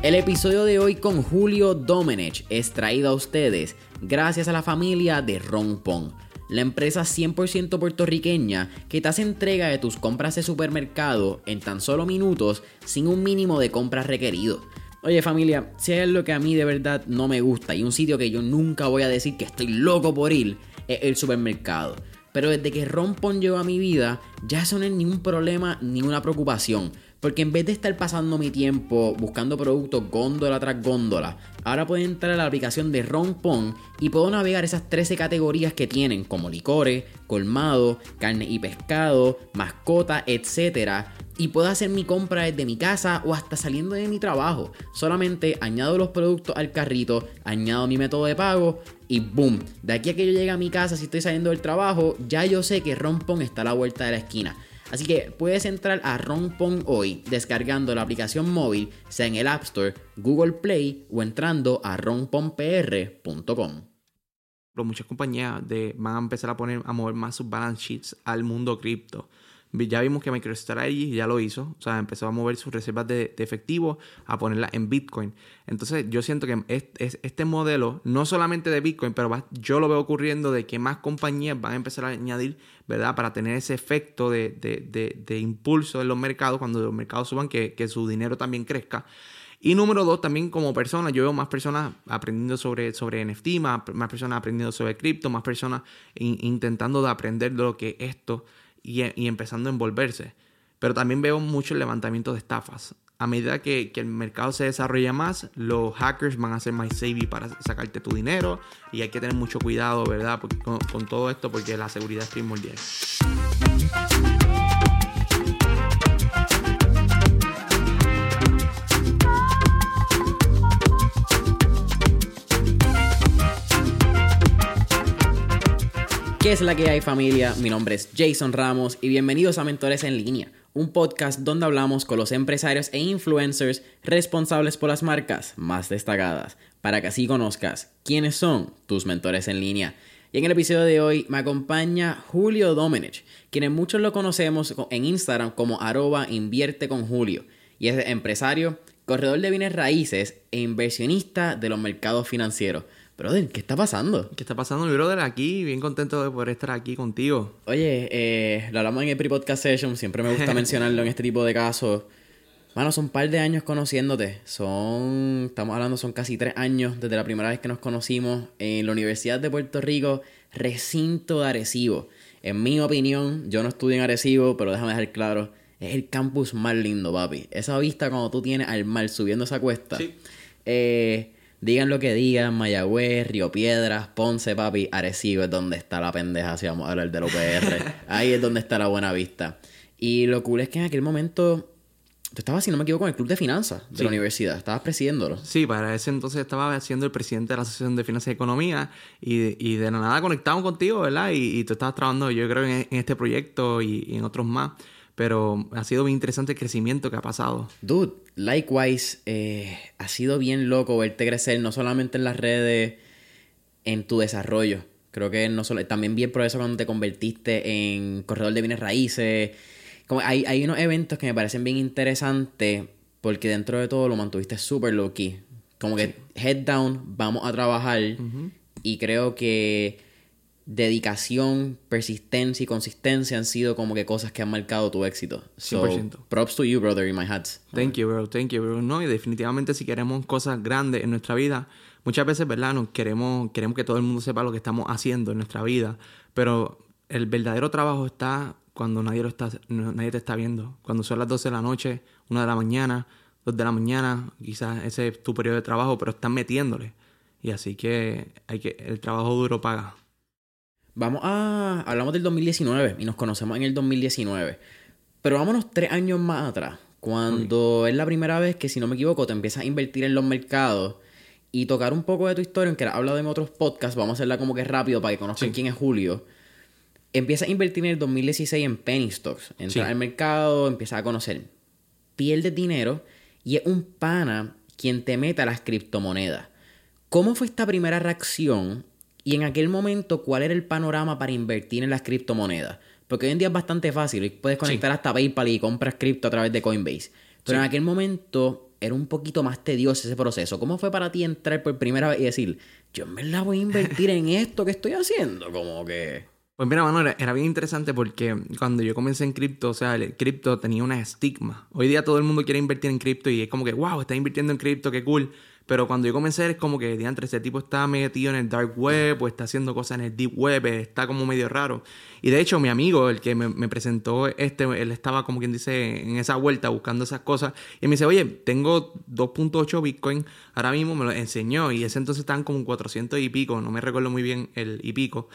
El episodio de hoy con Julio Domenech es traído a ustedes gracias a la familia de Rompon, la empresa 100% puertorriqueña que te hace entrega de tus compras de supermercado en tan solo minutos sin un mínimo de compras requerido. Oye familia, si hay algo que a mí de verdad no me gusta y un sitio que yo nunca voy a decir que estoy loco por ir, es el supermercado. Pero desde que Rompon llegó a mi vida, ya eso no es ningún problema ni una preocupación. Porque en vez de estar pasando mi tiempo buscando productos góndola tras góndola, ahora puedo entrar a la aplicación de Rompon y puedo navegar esas 13 categorías que tienen, como licores, colmado, carne y pescado, mascota, etc. Y puedo hacer mi compra desde mi casa o hasta saliendo de mi trabajo. Solamente añado los productos al carrito, añado mi método de pago y boom. De aquí a que yo llegue a mi casa, si estoy saliendo del trabajo, ya yo sé que Rompon está a la vuelta de la esquina. Así que puedes entrar a Rompon hoy descargando la aplicación móvil, sea en el App Store, Google Play o entrando a romponpr.com. Muchas compañías van a empezar a poner a mover más sus balance sheets al mundo cripto. Ya vimos que MicroStrategy ya lo hizo, o sea, empezó a mover sus reservas de, efectivo, a ponerlas en Bitcoin. Entonces, yo siento que es, este modelo, no solamente de Bitcoin, pero yo lo veo ocurriendo de que más compañías van a empezar a añadir, ¿verdad? Para tener ese efecto de, impulso en los mercados, cuando los mercados suban, que, su dinero también crezca. Y número dos, también como persona, yo veo más personas aprendiendo sobre, sobre NFT, más, personas aprendiendo sobre cripto, más personas intentando de aprender de lo que esto y, empezando a envolverse. Pero también veo mucho el levantamiento de estafas. A medida que, el mercado se desarrolla más, los hackers van a ser más savvy para sacarte tu dinero y hay que tener mucho cuidado, ¿verdad? con, con todo esto porque la seguridad es primordial. ¿Qué es la que hay familia? Mi nombre es Jason Ramos y bienvenidos a Mentores en línea, un podcast donde hablamos con los empresarios e influencers responsables por las marcas más destacadas, para que así conozcas quiénes son tus mentores en línea. Y en el episodio de hoy me acompaña Julio Domenech, quienes muchos lo conocemos en Instagram como arroba invierte con Julio, y es empresario, corredor de bienes raíces e inversionista de los mercados financieros. Brother, ¿qué está pasando? ¿Qué está pasando, mi brother? Aquí, bien contento de poder estar aquí contigo. Oye, eh, lo hablamos en el pre-podcast session, siempre me gusta mencionarlo en este tipo de casos. Mano, son un par de años conociéndote. Son, estamos hablando, son casi tres años desde la primera vez que nos conocimos en la Universidad de Puerto Rico, recinto de Arecibo. En mi opinión, yo no estudio en Arecibo, pero déjame dejar claro, es el campus más lindo, papi. Esa vista cuando tú tienes al mar subiendo esa cuesta. Sí. Eh, Digan lo que digan, Mayagüez, Río Piedras, Ponce, papi, Arecibo es donde está la pendeja, si vamos a hablar del OPR. Ahí es donde está la buena vista. Y lo cool es que en aquel momento tú estabas, si no me equivoco, en el club de finanzas de la universidad, estabas presidiéndolo. Sí, para ese entonces estaba siendo el presidente de la Asociación de Finanzas y Economía y, y de nada conectamos contigo, ¿verdad? Y, tú estabas trabajando, yo creo, en, este proyecto y, y en otros más pero ha sido muy interesante el crecimiento que ha pasado. Dude, likewise, eh, ha sido bien loco verte crecer, no solamente en las redes, en tu desarrollo. Creo que no solo, también bien por eso cuando te convertiste en corredor de bienes raíces. Como hay, hay unos eventos que me parecen bien interesantes porque dentro de todo lo mantuviste súper low key. Como que head down, vamos a trabajar. Y creo que dedicación, persistencia y consistencia han sido como que cosas que han marcado tu éxito. 100%. props to you, brother, in my hats. Thank you, bro. Thank you, bro. No, y definitivamente si queremos cosas grandes en nuestra vida, muchas veces, ¿verdad? Nos queremos, queremos que todo el mundo sepa lo que estamos haciendo en nuestra vida, pero el verdadero trabajo está cuando nadie lo está nadie te está viendo. Cuando son las 12 de la noche, 1 de la mañana, 2 de la mañana, quizás ese es tu periodo de trabajo, pero estás metiéndole. Y así que hay que el trabajo duro paga. Vamos a. Hablamos del 2019 y nos conocemos en el 2019. Pero vámonos tres años más atrás. Cuando es la primera vez que, si no me equivoco, te empiezas a invertir en los mercados y tocar un poco de tu historia, aunque la he hablado en otros podcasts, vamos a hacerla como que rápido para que conozcan quién es Julio. Empiezas a invertir en el 2016 en penny stocks. Entras al mercado, empiezas a conocer. Pierdes dinero y es un pana quien te mete a las criptomonedas. ¿Cómo fue esta primera reacción y en aquel momento, ¿cuál era el panorama para invertir en las criptomonedas? Porque hoy en día es bastante fácil. Puedes conectar hasta PayPal y compras cripto a través de Coinbase. Pero en aquel momento era un poquito más tedioso ese proceso. ¿Cómo fue para ti entrar por primera vez y decir, yo me la voy a invertir en esto que estoy haciendo? Como que... Pues mira, mano, era, bien interesante porque cuando yo comencé en cripto, o sea, el cripto tenía una estigma. Hoy día todo el mundo quiere invertir en cripto y es como que, wow, está invirtiendo en cripto, qué cool. Pero cuando yo comencé es como que, diantre, ese tipo está metido en el dark web o está haciendo cosas en el deep web, está como medio raro. Y de hecho, mi amigo, el que me, presentó este, él estaba como quien dice en esa vuelta buscando esas cosas. Y me dice, oye, tengo 2.8 Bitcoin ahora mismo, me lo enseñó. Y ese entonces estaban como 400 y pico, no me recuerdo muy bien el y pico.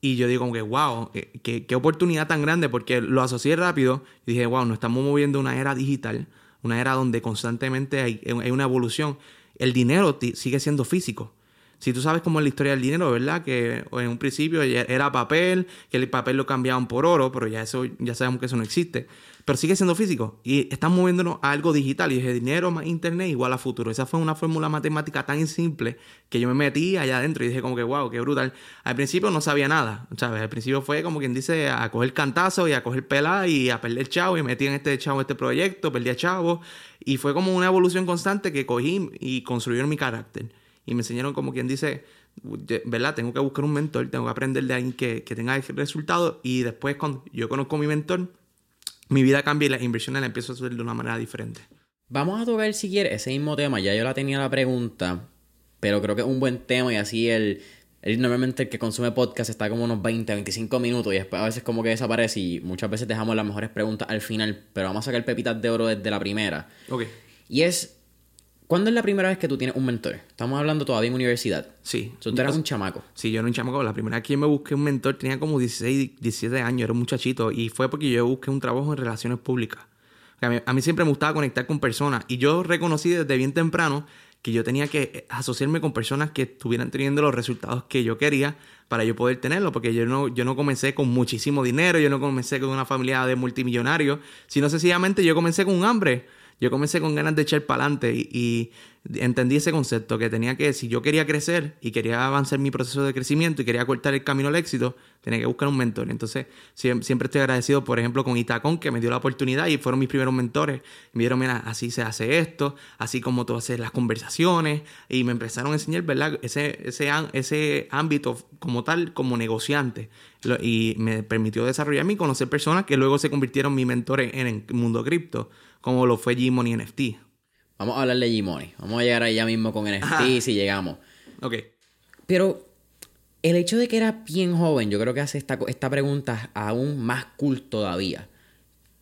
Y yo digo como que, wow, eh, qué, qué, oportunidad tan grande, porque lo asocié rápido y dije, wow, nos estamos moviendo una era digital, una era donde constantemente hay, hay una evolución. El dinero sigue siendo físico. Si tú sabes cómo es la historia del dinero, ¿verdad? Que en un principio era papel, que el papel lo cambiaban por oro, pero ya eso ya sabemos que eso no existe. Pero sigue siendo físico y estamos moviéndonos a algo digital y dije dinero más internet igual a futuro. Esa fue una fórmula matemática tan simple que yo me metí allá adentro y dije como que wow, qué brutal. Al principio no sabía nada, ¿sabes? Al principio fue como quien dice a coger cantazo y a coger pelada y a perder chavo y metí en este chavo este proyecto, perdí a chavo y fue como una evolución constante que cogí y construyeron mi carácter y me enseñaron como quien dice, ¿verdad? Tengo que buscar un mentor, tengo que aprender de alguien que, que tenga el resultado y después cuando yo conozco a mi mentor, mi vida cambia y las inversiones las empiezo a hacer de una manera diferente. Vamos a tocar si quieres ese mismo tema, ya yo la tenía la pregunta, pero creo que es un buen tema y así el, el normalmente el que consume podcast está como unos 20, 25 minutos y después a veces como que desaparece y muchas veces dejamos las mejores preguntas al final, pero vamos a sacar pepitas de oro desde la primera. Ok. Y es ¿Cuándo es la primera vez que tú tienes un mentor? Estamos hablando todavía en universidad. Sí. tú eras un chamaco. Sí, yo era un chamaco. La primera vez que yo me busqué un mentor tenía como 16, 17 años, era un muchachito. Y fue porque yo busqué un trabajo en relaciones públicas. A mí, siempre me gustaba conectar con personas. Y yo reconocí desde bien temprano que yo tenía que asociarme con personas que estuvieran teniendo los resultados que yo quería para yo poder tenerlo, porque yo no, yo no comencé con muchísimo dinero, yo no comencé con una familia de multimillonarios, sino sencillamente yo comencé con un hambre yo comencé con ganas de echar para adelante y, entendí ese concepto que tenía que, si yo quería crecer y quería avanzar mi proceso de crecimiento y quería cortar el camino al éxito, tenía que buscar un mentor. Entonces, siempre estoy agradecido, por ejemplo, con Itacón, que me dio la oportunidad y fueron mis primeros mentores. Me dieron, mira, así se hace esto, así como tú haces las conversaciones y me empezaron a enseñar, ¿verdad? Ese, ese, ese ámbito como tal, como negociante. Y me permitió desarrollarme y conocer personas que luego se convirtieron en mi mentores en el mundo cripto como lo fue G-Money NFT. Vamos a hablar de G-Money. Vamos a llegar ahí ya mismo con NFT si llegamos. Ok. Pero el hecho de que era bien joven, yo creo que hace esta, esta pregunta aún más cool todavía.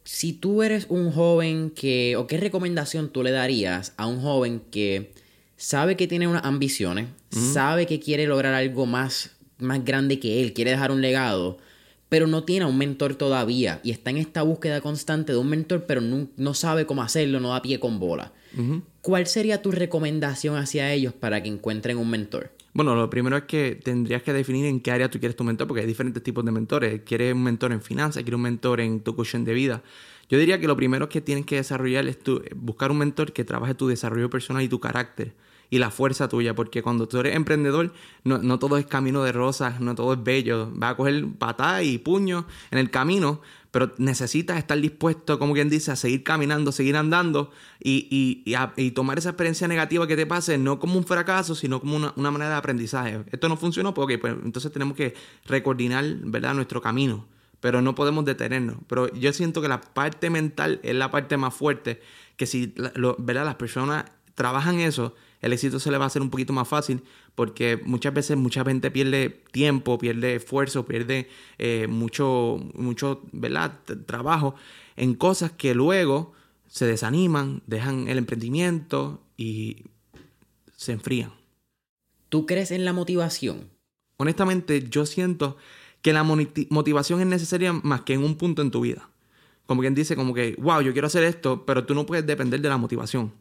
Si tú eres un joven que, o qué recomendación tú le darías a un joven que sabe que tiene unas ambiciones, sabe que quiere lograr algo más, más grande que él, quiere dejar un legado, pero no tiene un mentor todavía y está en esta búsqueda constante de un mentor, pero no, sabe cómo hacerlo, no da pie con bola. ¿Cuál sería tu recomendación hacia ellos para que encuentren un mentor? Bueno, lo primero es que tendrías que definir en qué área tú quieres tu mentor, porque hay diferentes tipos de mentores. ¿Quieres un mentor en finanzas? ¿Quieres un mentor en tu coaching de vida? Yo diría que lo primero que tienes que desarrollar es buscar un mentor que trabaje tu desarrollo personal y tu carácter y la fuerza tuya, porque cuando tú eres emprendedor, no, todo es camino de rosas, no todo es bello. Vas a coger patada y puño en el camino, pero necesitas estar dispuesto, como quien dice, a seguir caminando, seguir andando y, y, tomar esa experiencia negativa que te pase, no como un fracaso, sino como una, manera de aprendizaje. Esto no funcionó, porque pues, entonces tenemos que recoordinar ¿verdad? nuestro camino pero no podemos detenernos. Pero yo siento que la parte mental es la parte más fuerte, que si ¿verdad? las personas trabajan eso, el éxito se le va a hacer un poquito más fácil porque muchas veces mucha gente pierde tiempo, pierde esfuerzo, pierde eh, mucho, mucho ¿verdad? trabajo en cosas que luego se desaniman, dejan el emprendimiento y se enfrían. ¿Tú crees en la motivación? Honestamente, yo siento que la motivación es necesaria más que en un punto en tu vida. Como quien dice, como que, wow, yo quiero hacer esto, pero tú no puedes depender de la motivación.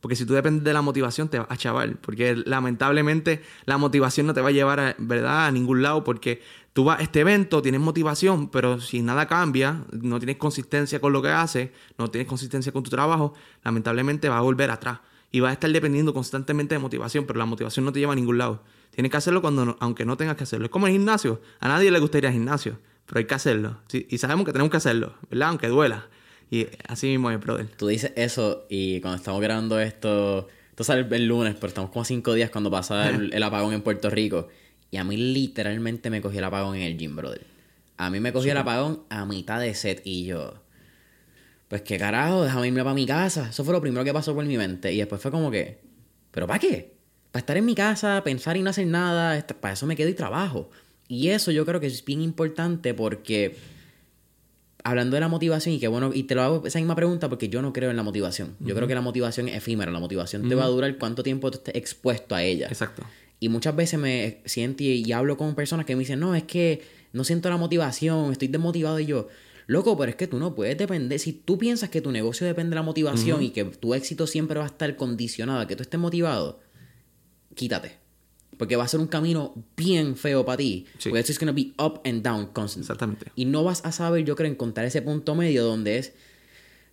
Porque si tú dependes de la motivación, te vas a chaval. Porque lamentablemente la motivación no te va a llevar a, ¿verdad? a ningún lado. Porque tú vas a este evento, tienes motivación, pero si nada cambia, no tienes consistencia con lo que haces, no tienes consistencia con tu trabajo, lamentablemente vas a volver atrás. Y vas a estar dependiendo constantemente de motivación, pero la motivación no te lleva a ningún lado. Tienes que hacerlo cuando aunque no tengas que hacerlo. Es como el gimnasio. A nadie le gustaría el gimnasio, pero hay que hacerlo. Y sabemos que tenemos que hacerlo, ¿verdad? Aunque duela. Y así mismo es, brother. Tú dices eso y cuando estamos grabando esto, esto sale el lunes, pero estamos como a cinco días cuando pasa el, el apagón en Puerto Rico. Y a mí literalmente me cogió el apagón en el gym, brother. A mí me cogió el apagón a mitad de set y yo... Pues qué carajo, déjame irme para mi casa. Eso fue lo primero que pasó por mi mente. Y después fue como que... ¿Pero para qué? Para estar en mi casa, pensar y no hacer nada. Para eso me quedo y trabajo. Y eso yo creo que es bien importante porque... Hablando de la motivación y que bueno, y te lo hago esa misma pregunta porque yo no creo en la motivación. Yo creo que la motivación es efímera. La motivación te va a durar cuánto tiempo tú estés expuesto a ella. Exacto. Y muchas veces me siento y, y, hablo con personas que me dicen, no, es que no siento la motivación, estoy desmotivado. Y yo, loco, pero es que tú no puedes depender. Si tú piensas que tu negocio depende de la motivación y que tu éxito siempre va a estar condicionado a que tú estés motivado, quítate. Porque va a ser un camino bien feo para ti. Sí. Porque it's going to be up and down constantly. Exactamente. Y no vas a saber, yo creo, encontrar ese punto medio donde es,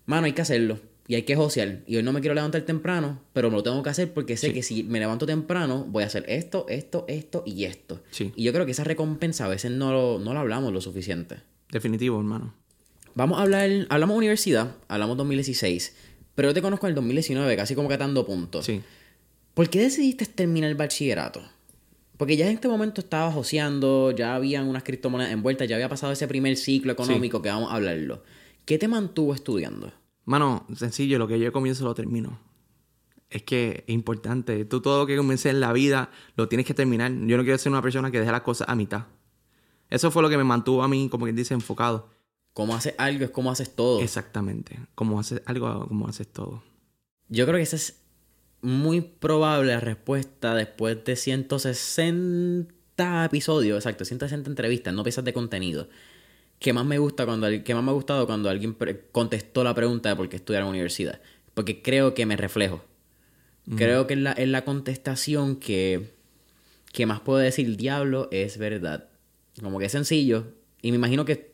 mano, hay que hacerlo. Y hay que josear. Y hoy no me quiero levantar temprano, pero me lo tengo que hacer porque sé Sí. que si me levanto temprano, voy a hacer esto, esto, esto y esto. Sí. Y yo creo que esa recompensa a veces no lo, no lo hablamos lo suficiente. Definitivo, hermano. Vamos a hablar, hablamos universidad, hablamos 2016, pero yo te conozco en el 2019, casi como catando puntos. Sí. ¿Por qué decidiste terminar el bachillerato? Porque ya en este momento estabas joseando, ya habían unas criptomonedas envueltas, ya había pasado ese primer ciclo económico que vamos a hablarlo. ¿Qué te mantuvo estudiando? Mano, sencillo, lo que yo comienzo lo termino. Es que es importante. Tú todo lo que comiences en la vida lo tienes que terminar. Yo no quiero ser una persona que deja las cosas a mitad. Eso fue lo que me mantuvo a mí, como quien dice, enfocado. Cómo haces algo es como haces todo. Exactamente. Como haces algo, como haces todo. Yo creo que esa es muy probable respuesta después de 160 episodios, exacto, 160 entrevistas, no piezas de contenido. Que más me gusta cuando que más me ha gustado cuando alguien contestó la pregunta de por qué estudiar en la universidad. Porque creo que me reflejo. Creo que es la, es la contestación que, que más puedo decir, diablo, es verdad. Como que es sencillo. Y me imagino que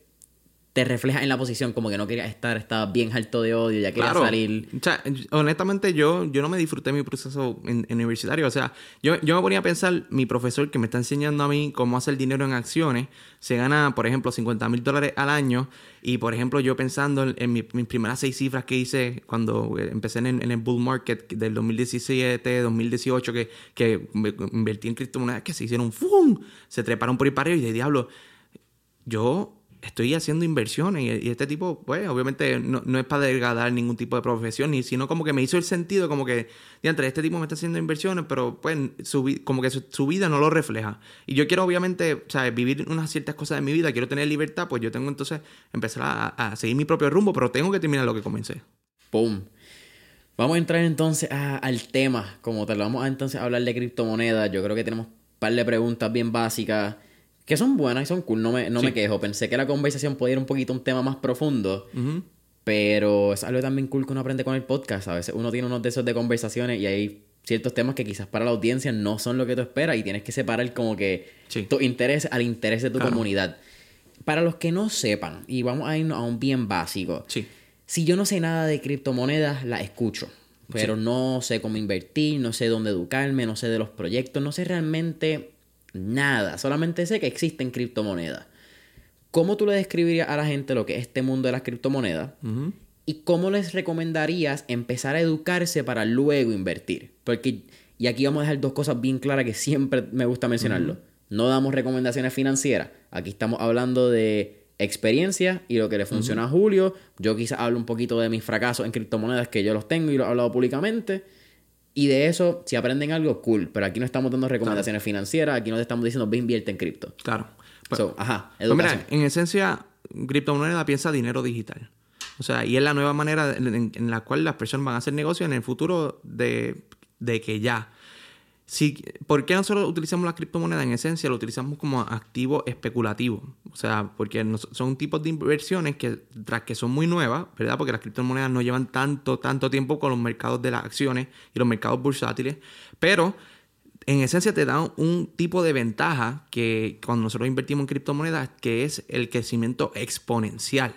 te refleja en la posición, como que no quería estar, estaba bien alto de odio, ya quería Claro. salir. O sea, honestamente, yo, yo no me disfruté mi proceso en, en universitario. O sea, yo, yo me ponía a pensar, mi profesor que me está enseñando a mí cómo hacer dinero en acciones, se gana, por ejemplo, 50 mil dólares al año. Y, por ejemplo, yo pensando en, en mi- mis primeras seis cifras que hice cuando eh, empecé en, en el bull market del 2017, 2018, que, que me- invertí en criptomonedas que se hicieron ¡fum! Se treparon por para arriba y de diablo, yo estoy haciendo inversiones y, este tipo, pues, obviamente no, no es para degradar ningún tipo de profesión, ni, sino como que me hizo el sentido, como que, diantre, este tipo me está haciendo inversiones, pero pues su, como que su, vida no lo refleja. Y yo quiero, obviamente, ¿sabes? vivir unas ciertas cosas de mi vida, quiero tener libertad, pues yo tengo entonces empezar a, a seguir mi propio rumbo, pero tengo que terminar lo que comencé. ¡Pum! Vamos a entrar entonces al tema, como tal. Vamos a entonces hablar de criptomonedas. Yo creo que tenemos un par de preguntas bien básicas que son buenas y son cool. No me, no me quejo. Pensé que la conversación podía ir un poquito a un tema más profundo, pero es algo también cool que uno aprende con el podcast. A veces uno tiene unos de esos de conversaciones y hay ciertos temas que quizás para la audiencia no son lo que tú esperas y tienes que separar como que Sí. tu interés al interés de tu Claro. comunidad. Para los que no sepan, y vamos a irnos a un bien básico. Sí. Si yo no sé nada de criptomonedas, la escucho. Pero no sé cómo invertir, no sé dónde educarme, no sé de los proyectos, no sé realmente nada. Solamente sé que existen criptomonedas. ¿Cómo tú le describirías a la gente lo que es este mundo de las criptomonedas? ¿Y cómo les recomendarías empezar a educarse para luego invertir? Porque, y aquí vamos a dejar dos cosas bien claras que siempre me gusta mencionarlo. No damos recomendaciones financieras. Aquí estamos hablando de experiencia y lo que le funciona a Julio. Yo quizás hablo un poquito de mis fracasos en criptomonedas que yo los tengo y los he hablado públicamente. Y de eso, si aprenden algo, cool. Pero aquí no estamos dando recomendaciones financieras. Aquí no te estamos diciendo, ve invierte en cripto. Claro. Pues- So, ajá, Pues mira, educación. en esencia, criptomoneda piensa dinero digital. O sea, y es la nueva manera en, en- en la cual las personas van a hacer negocios en el futuro de, de que ya. Si, ¿Por qué nosotros utilizamos la criptomoneda? En esencia, lo utilizamos como activo especulativo. O sea, porque son tipos de inversiones que, tras que son muy nuevas, ¿verdad? Porque las criptomonedas no llevan tanto, tanto tiempo con los mercados de las acciones y los mercados bursátiles. Pero en esencia te dan un tipo de ventaja que cuando nosotros invertimos en criptomonedas, que es el crecimiento exponencial.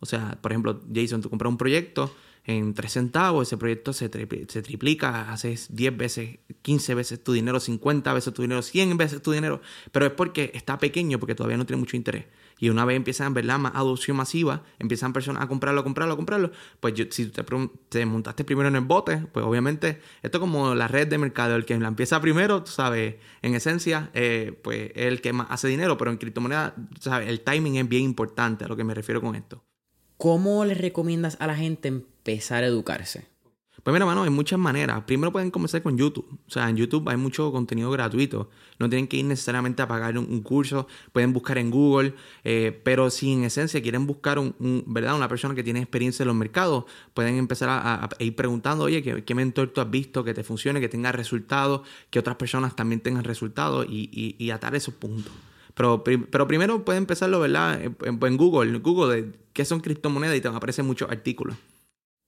O sea, por ejemplo, Jason, tú compras un proyecto en 3 centavos, ese proyecto se, se triplica, haces 10 veces, 15 veces tu dinero, 50 veces tu dinero, 100 veces tu dinero, pero es porque está pequeño, porque todavía no tiene mucho interés. Y una vez empiezan, ¿verdad? Más adopción masiva, empiezan personas a comprarlo, a comprarlo, a comprarlo. Pues yo, si te, te, montaste primero en el bote, pues obviamente esto es como la red de mercado. El que la empieza primero, tú sabes, en esencia, eh, pues es el que más hace dinero. Pero en criptomonedas, ¿sabes? El timing es bien importante a lo que me refiero con esto. ¿Cómo le recomiendas a la gente empezar a educarse? Pues mira, mano, hay muchas maneras. Primero pueden comenzar con YouTube. O sea, en YouTube hay mucho contenido gratuito. No tienen que ir necesariamente a pagar un, curso. Pueden buscar en Google. Eh, pero si en esencia quieren buscar ¿verdad? una persona que tiene experiencia en los mercados, pueden empezar a, ir preguntando, oye, ¿qué, mentor tú has visto que te funcione, que tenga resultados, que otras personas también tengan resultados y, atar esos puntos. Pero, pero primero pueden empezarlo, ¿verdad? En, en Google, Google, de qué son criptomonedas y te aparecen muchos artículos.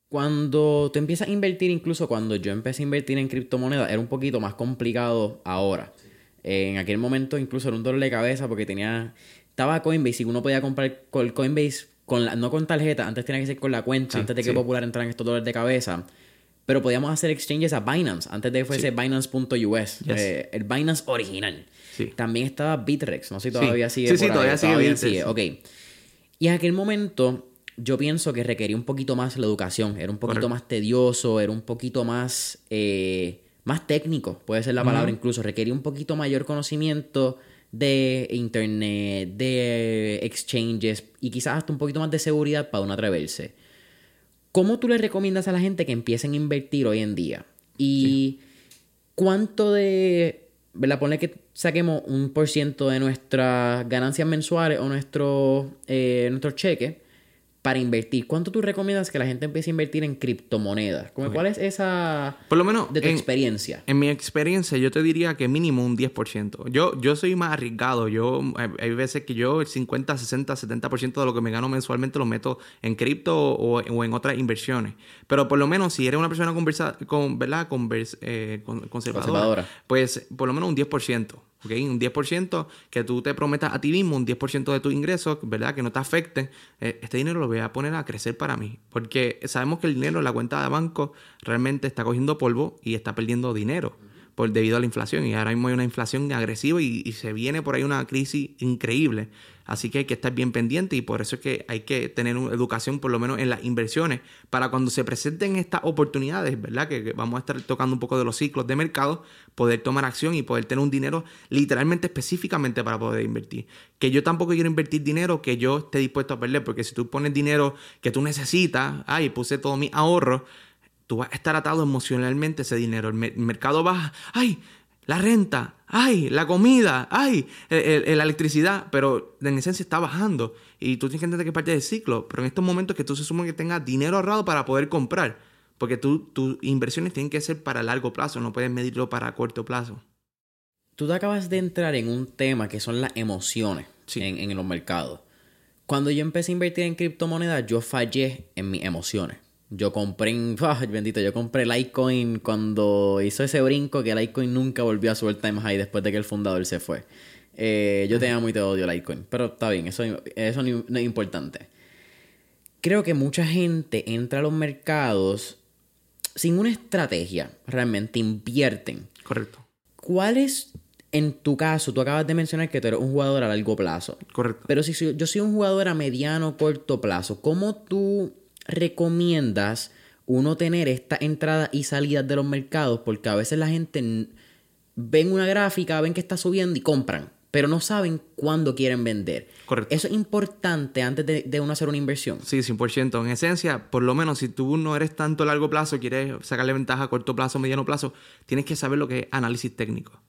Cuando tú empiezas a invertir, incluso cuando yo empecé a invertir en criptomonedas, era un poquito más complicado ahora. en aquel momento incluso era un dolor de cabeza porque tenía... Estaba Coinbase y uno podía comprar Coinbase con la, no con tarjeta, antes tenía que ser con la cuenta, antes de que Popular entrara en estos dolores de cabeza. Pero podíamos hacer exchanges a Binance, antes de que fuese Binance.us, eh, el Binance original. También estaba Bitrex, no sé si todavía sigue. Sí, sí, todavía sigue. Sigue. Ok. Y en aquel momento yo pienso que requería un poquito más la educación. Era un poquito más tedioso, era un poquito más, eh, más técnico, puede ser la palabra incluso. Requería un poquito mayor conocimiento de internet, de exchanges y quizás hasta un poquito más de seguridad para uno atreverse. ¿Cómo tú le recomiendas a la gente que empiecen a invertir hoy en día? Y cuánto de, ¿verdad? Pone que saquemos un por ciento de nuestras ganancias mensuales o nuestro, eh, nuestro cheque para invertir, ¿cuánto tú recomiendas que la gente empiece a invertir en criptomonedas? ¿Cuál es esa... Por lo menos... De tu experiencia. En mi experiencia, yo te diría que mínimo un 10%. Yo, yo soy más arriesgado. Yo, hay veces que yo el 50, 60, 70% de lo que me gano mensualmente lo meto en cripto o, en otras inversiones. Pero por lo menos si eres una persona conversa, con, ¿verdad? Eh, conservadora, pues por lo menos un 10%. Un 10% que tú te prometas a ti mismo, un 10% de tus ingresos, ¿verdad? Que no te afecte. Eh, este dinero lo voy a poner a crecer para mí. Porque sabemos que el dinero en la cuenta de banco realmente está cogiendo polvo y está perdiendo dinero por, debido a la inflación. Y ahora mismo hay una inflación agresiva y, se viene por ahí una crisis increíble. Así que hay que estar bien pendiente y por eso es que hay que tener una educación por lo menos en las inversiones para cuando se presenten estas oportunidades, ¿verdad? Que, vamos a estar tocando un poco de los ciclos de mercado, poder tomar acción y poder tener un dinero literalmente específicamente para poder invertir. Que yo tampoco quiero invertir dinero que yo esté dispuesto a perder, porque si tú pones dinero que tú necesitas, ay, puse todo mi ahorro, tú vas a estar atado emocionalmente ese dinero. El, mercado baja, ay, la renta, ay, la comida, ay, la electricidad, pero en esencia está bajando. Y tú tienes que entender que es parte del ciclo. Pero en estos momentos que tú se supone que tengas dinero ahorrado para poder comprar. Porque tú, tus inversiones tienen que ser para largo plazo, no puedes medirlo para corto plazo. Tú te acabas de entrar en un tema que son las emociones en, en los mercados. Cuando yo empecé a invertir en criptomonedas, yo fallé en mis emociones. Yo compré, en, bendito, yo compré Litecoin cuando hizo ese brinco que Litecoin nunca volvió a su all time high después de que el fundador se fue. Eh, yo tenía muy te odio Litecoin, pero está bien, eso, eso no es importante. Creo que mucha gente entra a los mercados sin una estrategia, realmente invierten. Correcto. ¿Cuál es, en tu caso, tú acabas de mencionar que tú eres un jugador a largo plazo? Correcto. Pero si yo soy un jugador a mediano, corto plazo, ¿cómo tú recomiendas uno tener esta entrada y salida de los mercados? Porque a veces la gente ven una gráfica, ven que está subiendo y compran, pero no saben cuándo quieren vender. Correcto. Eso es importante antes de, uno hacer una inversión. Sí, 100%. En esencia, por lo menos si tú no eres tanto a largo plazo, quieres sacarle ventaja a corto plazo, mediano plazo, tienes que saber lo que es análisis técnico.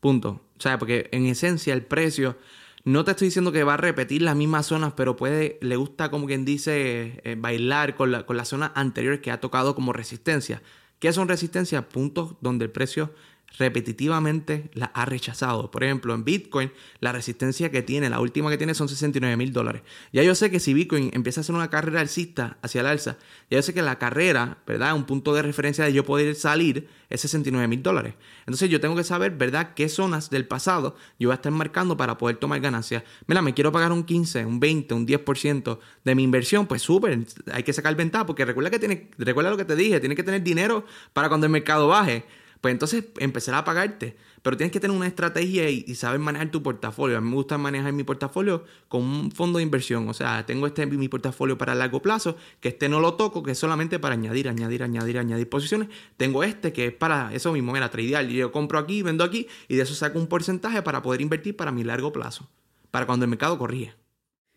Punto. O sea, porque en esencia el precio no te estoy diciendo que va a repetir las mismas zonas, pero puede, le gusta como quien dice eh, bailar con, la, con las zonas anteriores que ha tocado como resistencia. ¿Qué son resistencias? Puntos donde el precio repetitivamente la ha rechazado. Por ejemplo, en Bitcoin, la resistencia que tiene, la última que tiene son 69 mil dólares. Ya yo sé que si Bitcoin empieza a hacer una carrera alcista hacia el alza, ya yo sé que la carrera, ¿verdad? Un punto de referencia de yo poder salir es 69 mil dólares. Entonces yo tengo que saber, ¿verdad? ¿Qué zonas del pasado yo voy a estar marcando para poder tomar ganancias? Mira, me quiero pagar un 15, un 20, un 10% de mi inversión, pues súper, hay que sacar ventaja, porque recuerda que tiene, recuerda lo que te dije, tienes que tener dinero para cuando el mercado baje pues entonces empezará a pagarte. Pero tienes que tener una estrategia y, saber manejar tu portafolio. A mí me gusta manejar mi portafolio con un fondo de inversión. O sea, tengo este mi portafolio para largo plazo, que este no lo toco, que es solamente para añadir, añadir, añadir, añadir posiciones. Tengo este que es para eso mismo, era tradear. Yo compro aquí, vendo aquí y de eso saco un porcentaje para poder invertir para mi largo plazo, para cuando el mercado corrige.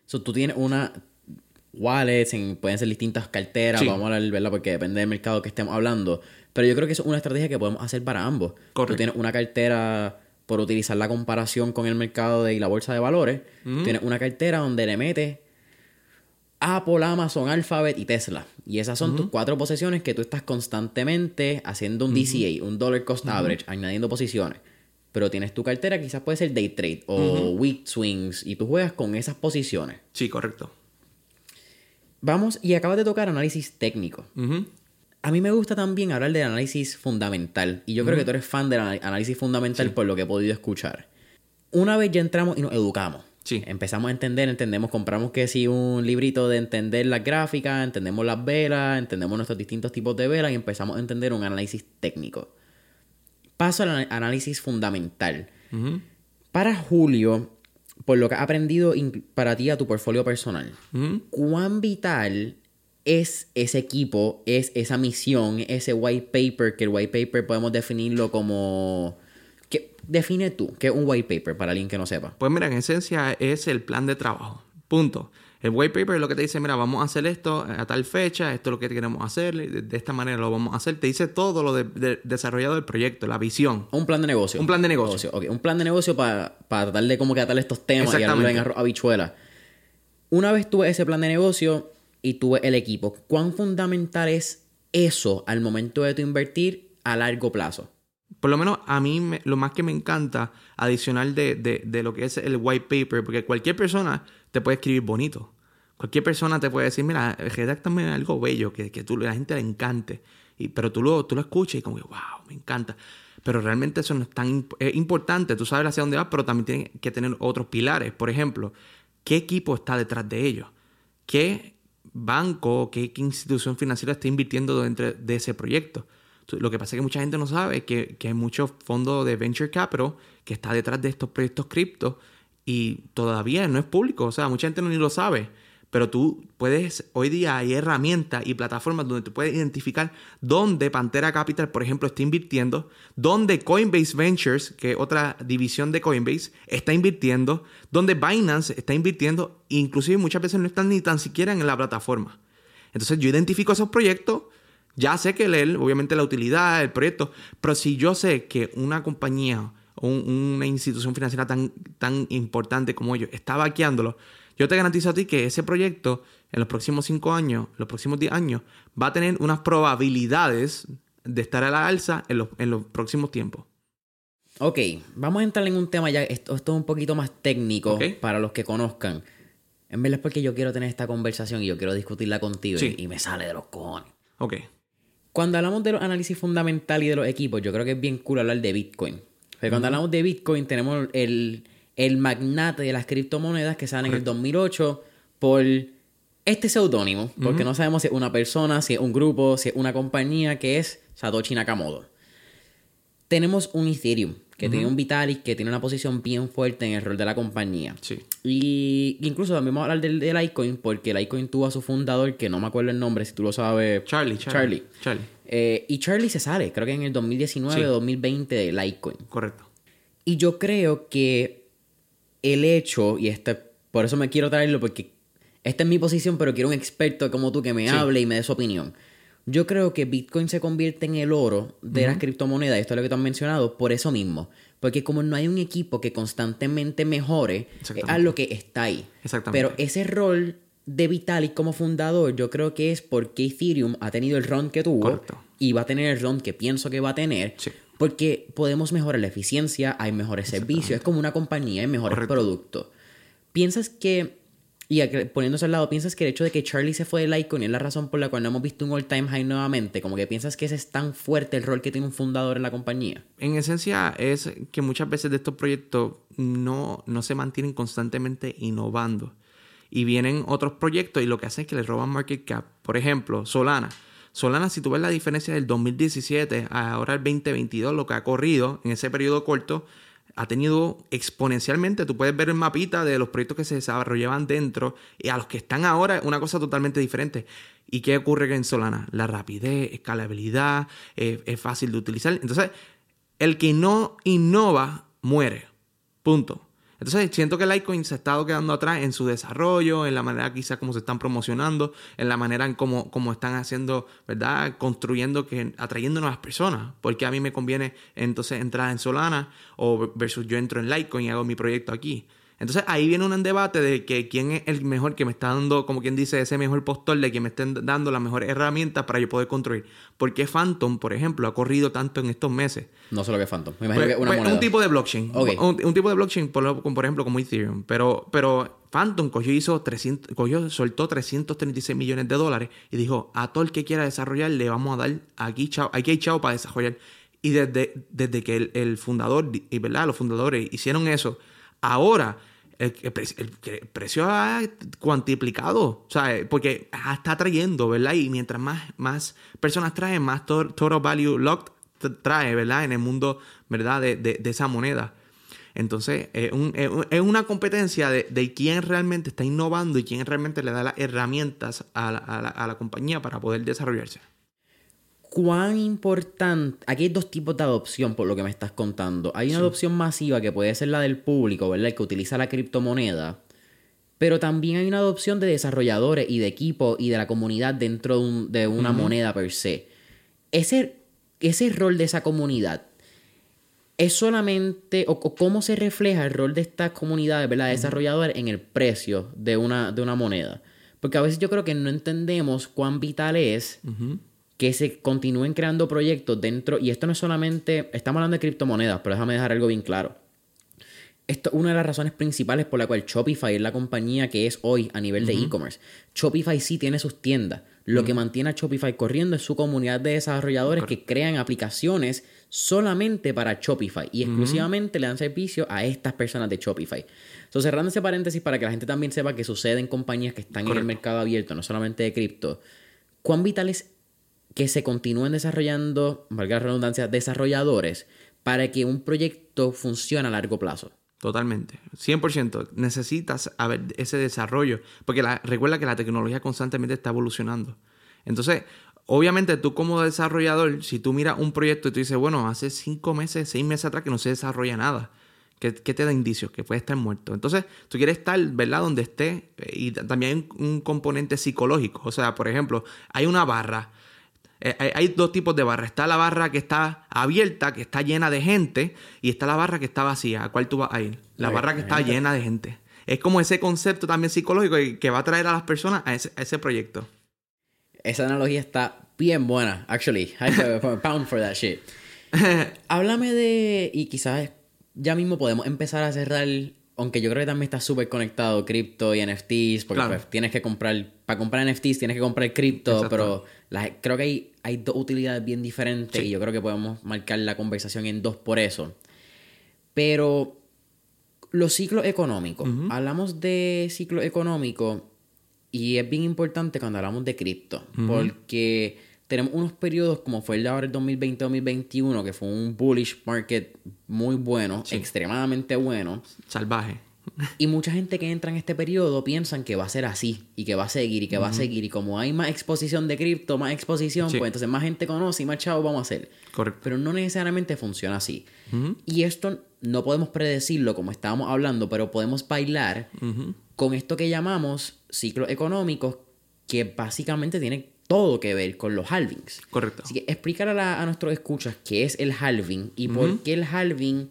So, tú tienes una wallets, pueden ser distintas carteras, vamos a hablar, Porque depende del mercado que estemos hablando. Pero yo creo que es una estrategia que podemos hacer para ambos. Tú tienes una cartera por utilizar la comparación con el mercado de, y la bolsa de valores. Tienes una cartera donde le metes Apple, Amazon, Alphabet y Tesla. Y esas son tus cuatro posiciones que tú estás constantemente haciendo un DCA, un Dollar Cost Average, añadiendo posiciones. Pero tienes tu cartera, quizás puede ser day trade o week swings, y tú juegas con esas posiciones. Sí, correcto. Vamos, y acabas de tocar análisis técnico a mí me gusta también hablar del análisis fundamental. Y yo creo que tú eres fan del análisis fundamental por lo que he podido escuchar. Una vez ya entramos y nos educamos. Sí. Empezamos a entender, entendemos, compramos que si un librito de entender las gráficas, entendemos las velas, entendemos nuestros distintos tipos de velas y empezamos a entender un análisis técnico. Paso al análisis fundamental. Para Julio, por lo que has aprendido para ti a tu portfolio personal, ¿cuán vital es ese equipo, es esa misión, ese white paper, que el white paper podemos definirlo como... ¿Qué, define tú, ¿qué es un white paper para alguien que no sepa? Pues mira, en esencia es el plan de trabajo. Punto. El white paper es lo que te dice, mira, vamos a hacer esto a tal fecha, esto es lo que queremos hacer, de, esta manera lo vamos a hacer. Te dice todo lo de, desarrollado del proyecto, la visión. Un plan de negocio. Un plan de negocio. Un plan de negocio para tratar de cómo que atar estos temas y hablarlo en habichuela. Una vez tuve ese plan de negocio, y tuve el equipo. ¿Cuán fundamental es eso al momento de tu invertir a largo plazo? Por lo menos a mí lo más que me encanta, adicional de, lo que es el white paper, porque cualquier persona te puede escribir bonito. Cualquier persona te puede decir, mira, redáctame algo bello, que, que tú, la gente le encante. Y, pero tú lo, tú lo escuchas y como, wow, me encanta. Pero realmente eso no es tan importante. Tú sabes hacia dónde vas, pero también tienes que tener otros pilares. Por ejemplo, ¿qué equipo está detrás de ellos? ¿Qué banco, qué, institución financiera está invirtiendo dentro de ese proyecto. Lo que pasa es que mucha gente no sabe que, que hay muchos fondos de venture capital que está detrás de estos proyectos cripto y todavía no es público. O sea, mucha gente no ni lo sabe. Pero tú puedes, hoy día hay herramientas y plataformas donde tú puedes identificar dónde Pantera Capital, por ejemplo, está invirtiendo, dónde Coinbase Ventures, que es otra división de Coinbase, está invirtiendo, dónde Binance está invirtiendo, inclusive muchas veces no están ni tan siquiera en la plataforma. Entonces yo identifico esos proyectos, ya sé que leer, obviamente, la utilidad del proyecto, pero si yo sé que una compañía o una institución financiera tan, tan importante como ellos está vaqueándolo, yo te garantizo a ti que ese proyecto en los próximos 5 años, los próximos 10 años, va a tener unas probabilidades de estar a la alza en los, próximos tiempos. Ok, vamos a entrar en un tema ya, esto, es un poquito más técnico para los que conozcan. En verdad es porque yo quiero tener esta conversación y yo quiero discutirla contigo y, me sale de los cojones. Ok. Cuando hablamos de los análisis fundamental y de los equipos, yo creo que es bien cool hablar de Bitcoin. Pero cuando hablamos de Bitcoin tenemos el, el magnate de las criptomonedas que sale en el 2008 por este seudónimo, porque no sabemos si es una persona, si es un grupo, si es una compañía, que es Satoshi Nakamoto. Tenemos un Ethereum, que tiene un Vitalik, que tiene una posición bien fuerte en el rol de la compañía. Sí. Y incluso también vamos a hablar del, del Litecoin, porque el Litecoin tuvo a su fundador, que no me acuerdo el nombre, si tú lo sabes. Charlie. Charlie. Charlie. Eh, y Charlie se sale, creo que en el 2019 o 2020 de Litecoin. Correcto. Y yo creo que el hecho, y este, por eso me quiero traerlo, porque esta es mi posición, pero quiero un experto como tú que me hable y me dé su opinión. Yo creo que Bitcoin se convierte en el oro de las criptomonedas, esto es lo que tú has mencionado, por eso mismo. Porque como no hay un equipo que constantemente mejore, a lo que está ahí. Pero ese rol de Vitalik como fundador, yo creo que es porque Ethereum ha tenido el run que tuvo y va a tener el run que pienso que va a tener Porque podemos mejorar la eficiencia, hay mejores servicios, es como una compañía, hay mejores productos. ¿Piensas que, y poniéndose al lado, piensas que el hecho de que Charlie se fue de Litecoin es la razón por la cual no hemos visto un all-time high nuevamente? Como que piensas que ese es tan fuerte el rol que tiene un fundador en la compañía. En esencia es que muchas veces de estos proyectos no, no se mantienen constantemente innovando. Y vienen otros proyectos y lo que hacen es que le roban market cap. Por ejemplo, Solana. Solana, si tú ves la diferencia del 2017 a ahora el 2022, lo que ha corrido en ese periodo corto, ha tenido exponencialmente, tú puedes ver el mapita de los proyectos que se desarrollaban dentro y a los que están ahora, una cosa totalmente diferente. ¿Y qué ocurre en Solana? La rapidez, escalabilidad, eh, es fácil de utilizar. Entonces, el que no innova, muere. Punto. Entonces siento que Litecoin se ha estado quedando atrás en su desarrollo, en la manera quizás como se están promocionando, en la manera en cómo, están haciendo, ¿verdad? Construyendo, que, atrayendo nuevas personas. Porque a mí me conviene entonces entrar en Solana o versus yo entro en Litecoin y hago mi proyecto aquí. Entonces ahí viene un debate de que quién es el mejor que me está dando, como quien dice, ese mejor postor de que me estén dando las mejores herramientas para yo poder construir. ¿Por qué Phantom, por ejemplo, ha corrido tanto en estos meses? No solo que Phantom, me imagino pues, que una pues, Un tipo de blockchain. Un, tipo de blockchain, por, por, ejemplo, como Ethereum. Pero, pero Phantom cogió, hizo 300, cogió, soltó 336 millones de dólares y dijo, a todo el que quiera desarrollar le vamos a dar aquí chao, aquí hay chao para desarrollar. Y desde, desde que el, el fundador, y verdad, los fundadores hicieron eso, ahora el, precio ha cuantiplicado, o sea, porque está trayendo, ¿verdad? Y mientras más, más personas traen, más total value locked trae, ¿verdad? En el mundo, ¿verdad? De, de, esa moneda. Entonces, es, una competencia de, quién realmente está innovando y quién realmente le da las herramientas a a la compañía para poder desarrollarse cuán importante. Aquí hay dos tipos de adopción, por lo que me estás contando. Hay una adopción masiva que puede ser la del público, ¿verdad? El que utiliza la criptomoneda. Pero también hay una adopción de desarrolladores y de equipos y de la comunidad dentro de, una moneda per se. Ese, ese rol de esa comunidad es solamente, o, cómo se refleja el rol de estas comunidades, ¿verdad? Desarrolladores en el precio de una, de una moneda. Porque a veces yo creo que no entendemos cuán vital es que se continúen creando proyectos dentro, y esto no es solamente, estamos hablando de criptomonedas, pero déjame dejar algo bien claro. Esto es una de las razones principales por la cual Shopify es la compañía que es hoy a nivel de e-commerce. Shopify sí tiene sus tiendas. Lo que mantiene a Shopify corriendo es su comunidad de desarrolladores que crean aplicaciones solamente para Shopify y exclusivamente le dan servicio a estas personas de Shopify. Entonces, cerrando ese paréntesis para que la gente también sepa que sucede en compañías que están en el mercado abierto, no solamente de cripto, ¿cuán vital es que se continúen desarrollando, valga la redundancia, desarrolladores para que un proyecto funcione a largo plazo. Totalmente, 100%. Necesitas haber ese desarrollo, porque recuerda que la tecnología constantemente está evolucionando. Entonces, obviamente tú como desarrollador, si tú miras un proyecto y tú dices, bueno, hace cinco meses, seis meses atrás que no se desarrolla nada, ¿qué, te da indicios? Que puede estar muerto. Entonces, tú quieres estar, ¿verdad? Donde esté. Y también hay un componente psicológico. O sea, por ejemplo, hay una barra eh, hay dos tipos de barra. Está la barra que está abierta, que está llena de gente, y está la barra que está vacía. ¿A cuál tú vas a ir? La barra que está llena de gente. Es como ese concepto también psicológico que va a traer a las personas a ese, proyecto. Esa analogía está bien buena, actually. I have a pound for that shit. Háblame de. Y quizás ya mismo podemos empezar a cerrar aunque yo creo que también está súper conectado cripto y NFTs, porque pues, tienes que comprar, para comprar NFTs tienes que comprar cripto, pero creo que hay, hay dos utilidades bien diferentes y yo creo que podemos marcar la conversación en dos por eso. Pero los ciclos económicos, hablamos de ciclo económico y es bien importante cuando hablamos de cripto, porque tenemos unos periodos como fue el de ahora el 2020-2021, que fue un bullish market muy bueno, extremadamente bueno. Salvaje. Y mucha gente que entra en este periodo piensan que va a ser así y que va a seguir y que va a seguir. Y como hay más exposición de cripto, más exposición, pues entonces más gente conoce y más chavo vamos a hacer. Correcto. Pero no necesariamente funciona así. Y esto no podemos predecirlo como estábamos hablando, pero podemos bailar con esto que llamamos ciclos económicos que básicamente tienen todo que ver con los halvings. Correcto. Así que explicar a, nuestros escuchas qué es el halving y por qué el halving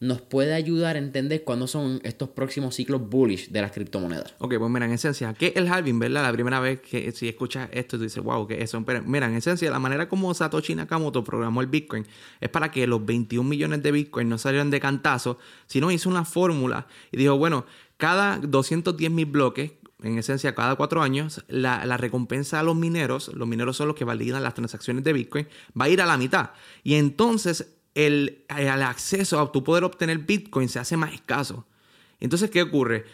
nos puede ayudar a entender cuándo son estos próximos ciclos bullish de las criptomonedas. Ok, pues mira, en esencia, ¿qué es el halving, verdad? La primera vez que si escuchas esto, tú dices, wow, ¿qué es eso? Pero mira, en esencia, la manera como Satoshi Nakamoto programó el Bitcoin es para que los 21 millones de Bitcoin no salieran de cantazo, sino hizo una fórmula y dijo, bueno, cada 210 mil bloques en esencia, cada cuatro años, la, la, recompensa a los mineros, los mineros son los que validan las transacciones de Bitcoin, va a ir a la mitad. Y entonces el, acceso a tu poder obtener Bitcoin se hace más escaso. Entonces, ¿qué ocurre?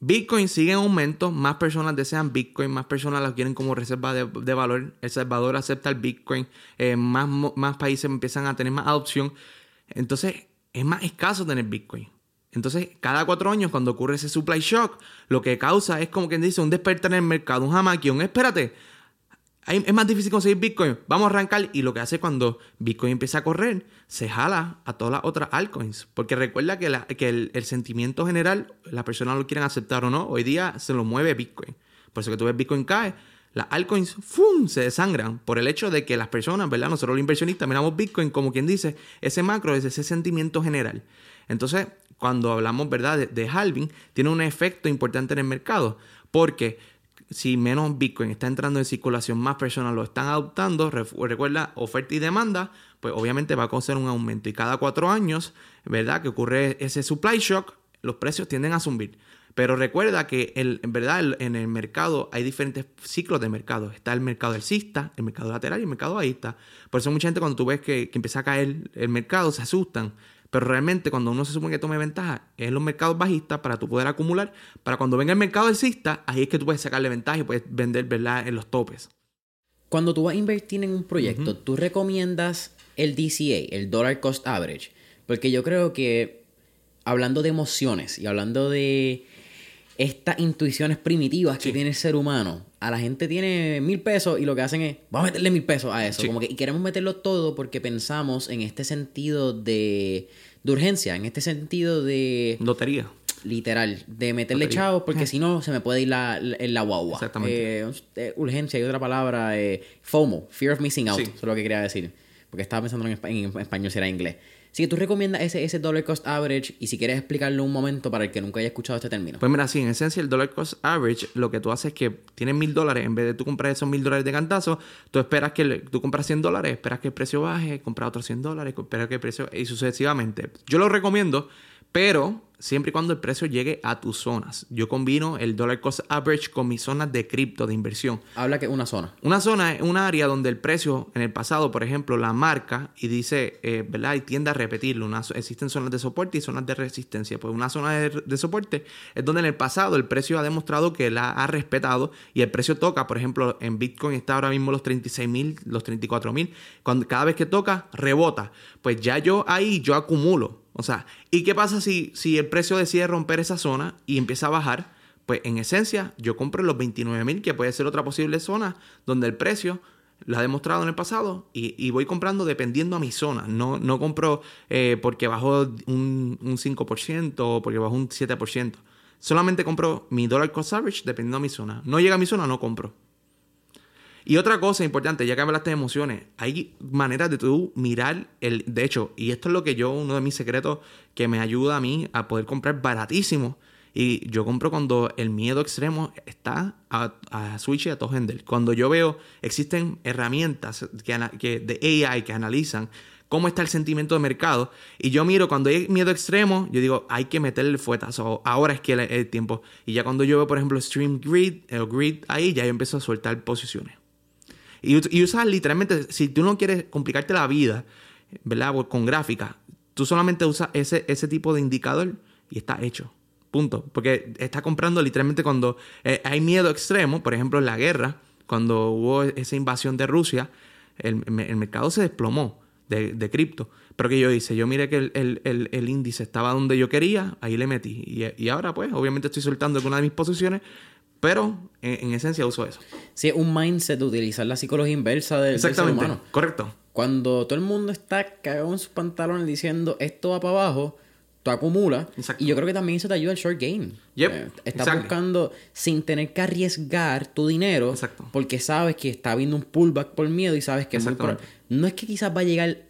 Bitcoin sigue en aumento, más personas desean Bitcoin, más personas lo quieren como reserva de, valor. El Salvador acepta el Bitcoin, eh, más, más países empiezan a tener más adopción. Entonces, es más escaso tener Bitcoin. Entonces, cada cuatro años, cuando ocurre ese supply shock, lo que causa es como quien dice un despertar en el mercado, un jamaquión. Espérate, es más difícil conseguir Bitcoin. Vamos a arrancar. Y lo que hace cuando Bitcoin empieza a correr, se jala a todas las otras altcoins. Porque recuerda que, el, sentimiento general, las personas lo quieren aceptar o no, hoy día se lo mueve Bitcoin. Por eso que tú ves Bitcoin cae, las altcoins ¡fum! se desangran por el hecho de que las personas, ¿verdad? Nosotros los inversionistas miramos Bitcoin como quien dice, ese macro es ese sentimiento general. Entonces, cuando hablamos, ¿verdad?, de halving, tiene un efecto importante en el mercado. Porque si menos Bitcoin está entrando en circulación, más personas lo están adoptando, recuerda, oferta y demanda, pues obviamente va a causar un aumento. Y cada cuatro años, ¿verdad? Que ocurre ese supply shock, los precios tienden a subir. Pero recuerda que el, en verdad en el mercado hay diferentes ciclos de mercado. Está el mercado alcista, el mercado lateral y el mercado bajista. Por eso mucha gente cuando tú ves que, que empieza a caer el mercado se asustan. Pero realmente cuando uno se supone que tome ventaja es en los mercados bajistas para tú poder acumular. Para cuando venga el mercado alcista, ahí es que tú puedes sacarle ventaja y puedes vender ¿verdad? en los topes. Cuando tú vas a invertir en un proyecto, tú recomiendas el DCA, el Dollar Cost Average. Porque yo creo que hablando de emociones y hablando de estas intuiciones primitivas que tiene el ser humano, a la gente tiene mil pesos y lo que hacen es, vamos a meterle mil pesos a eso. Como que, y queremos meterlo todo porque pensamos en este sentido de, de urgencia, en este sentido de... Lotería. Literal, de meterle chavos porque si no se me puede ir la, la, guagua. Exactamente. Eh, eh, urgencia, hay otra palabra, eh, FOMO, Fear of Missing Out, eso es lo que quería decir. Porque estaba pensando en, en español si era inglés. Así que tú recomiendas ese, ese dollar cost average y si quieres explicarlo un momento para el que nunca haya escuchado este término. Pues mira, sí, en esencia el dollar cost average lo que tú haces es que tienes mil dólares, en vez de tú comprar esos mil dólares de cantazo, tú esperas que tú compras 100 dólares, esperas que el precio baje, compras otros 100 dólares, esperas que el precio y sucesivamente. Yo lo recomiendo, pero siempre y cuando el precio llegue a tus zonas. Yo combino el dollar cost average con mis zonas de cripto, de inversión. Habla que una zona. Una zona es un área donde el precio en el pasado, por ejemplo, la marca y dice, eh, ¿verdad? Y tiende a repetirlo. existen zonas de soporte y zonas de resistencia. Pues una zona de, soporte es donde en el pasado el precio ha demostrado que la ha respetado y el precio toca, por ejemplo, en Bitcoin está ahora mismo los 36 mil, los 34 mil. Cada vez que toca, rebota. Pues ya yo ahí, yo acumulo. O sea, ¿y qué pasa si, si el precio decide romper esa zona y empieza a bajar? Pues en esencia, yo compro los 29.000, que puede ser otra posible zona donde el precio lo ha demostrado en el pasado y, voy comprando dependiendo a mi zona. No, no compro eh, porque bajó un, un 5% o porque bajó un 7%. Solamente compro mi dollar cost average dependiendo a mi zona. No llega a mi zona, no compro. Y otra cosa importante, ya que hablaste de emociones, hay maneras de tú mirar el. De hecho, y esto es lo que yo, uno de mis secretos que me ayuda a mí a poder comprar baratísimo. Y yo compro cuando el miedo extremo está a, a Switch y a Togendel. Cuando yo veo, existen herramientas que, de AI que analizan cómo está el sentimiento de mercado. Y yo miro cuando hay miedo extremo, yo digo, hay que meterle el fuetazo. Ahora es que es el tiempo. Y ya cuando yo veo, por ejemplo, Stream Grid, el Grid, ahí ya yo empiezo a soltar posiciones. Y, usas literalmente, si tú no quieres complicarte la vida, ¿verdad? Con gráfica, tú solamente usas ese, ese tipo de indicador y está hecho. Punto. Porque está comprando literalmente cuando eh, hay miedo extremo, por ejemplo en la guerra, cuando hubo esa invasión de Rusia, el, mercado se desplomó de, cripto. Pero que yo hice, yo miré que el, índice estaba donde yo quería, ahí le metí. Y, y, ahora pues, obviamente estoy soltando alguna de mis posiciones, pero en, esencia uso eso. Sí, es un mindset de utilizar la psicología inversa del, Exactamente, ser humano. correcto. Cuando todo el mundo está cagado en sus pantalones diciendo esto va para abajo, tú acumulas. Y yo creo que también eso te ayuda al short game. Yep. Eh, estás buscando sin tener que arriesgar tu dinero. Exacto. Porque sabes que está habiendo un pullback por miedo y sabes que es muy No es que quizás va a llegar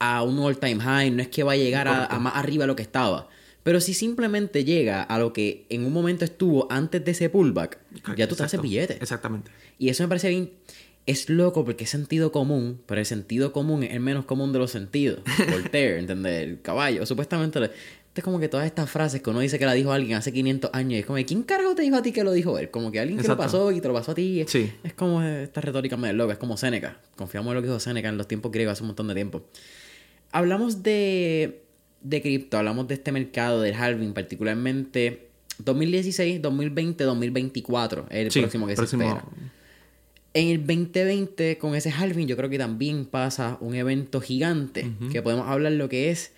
a un all time high, no es que va a llegar a, a más arriba de lo que estaba. Pero si simplemente llega a lo que en un momento estuvo antes de ese pullback, ya tú te haces billete. Exactamente. Y eso me parece bien. Es loco porque es sentido común, pero el sentido común es el menos común de los sentidos. Voltaire, ¿entendés? El caballo. Supuestamente, esto es como que todas estas frases que uno dice que la dijo alguien hace 500 años, y es como, ¿quién carajo te dijo a ti que lo dijo él? Como que alguien que lo pasó y te lo pasó a ti. Sí. Es como esta retórica medio loca, es como Séneca. Confiamos en lo que dijo Séneca en los tiempos griegos hace un montón de tiempo. Hablamos de, de cripto, hablamos de este mercado del halving, particularmente 2016, 2020, 2024, el Sí, próximo que próximo- se espera. En el 2020, con ese halving, yo creo que también pasa un evento gigante que podemos hablar lo que es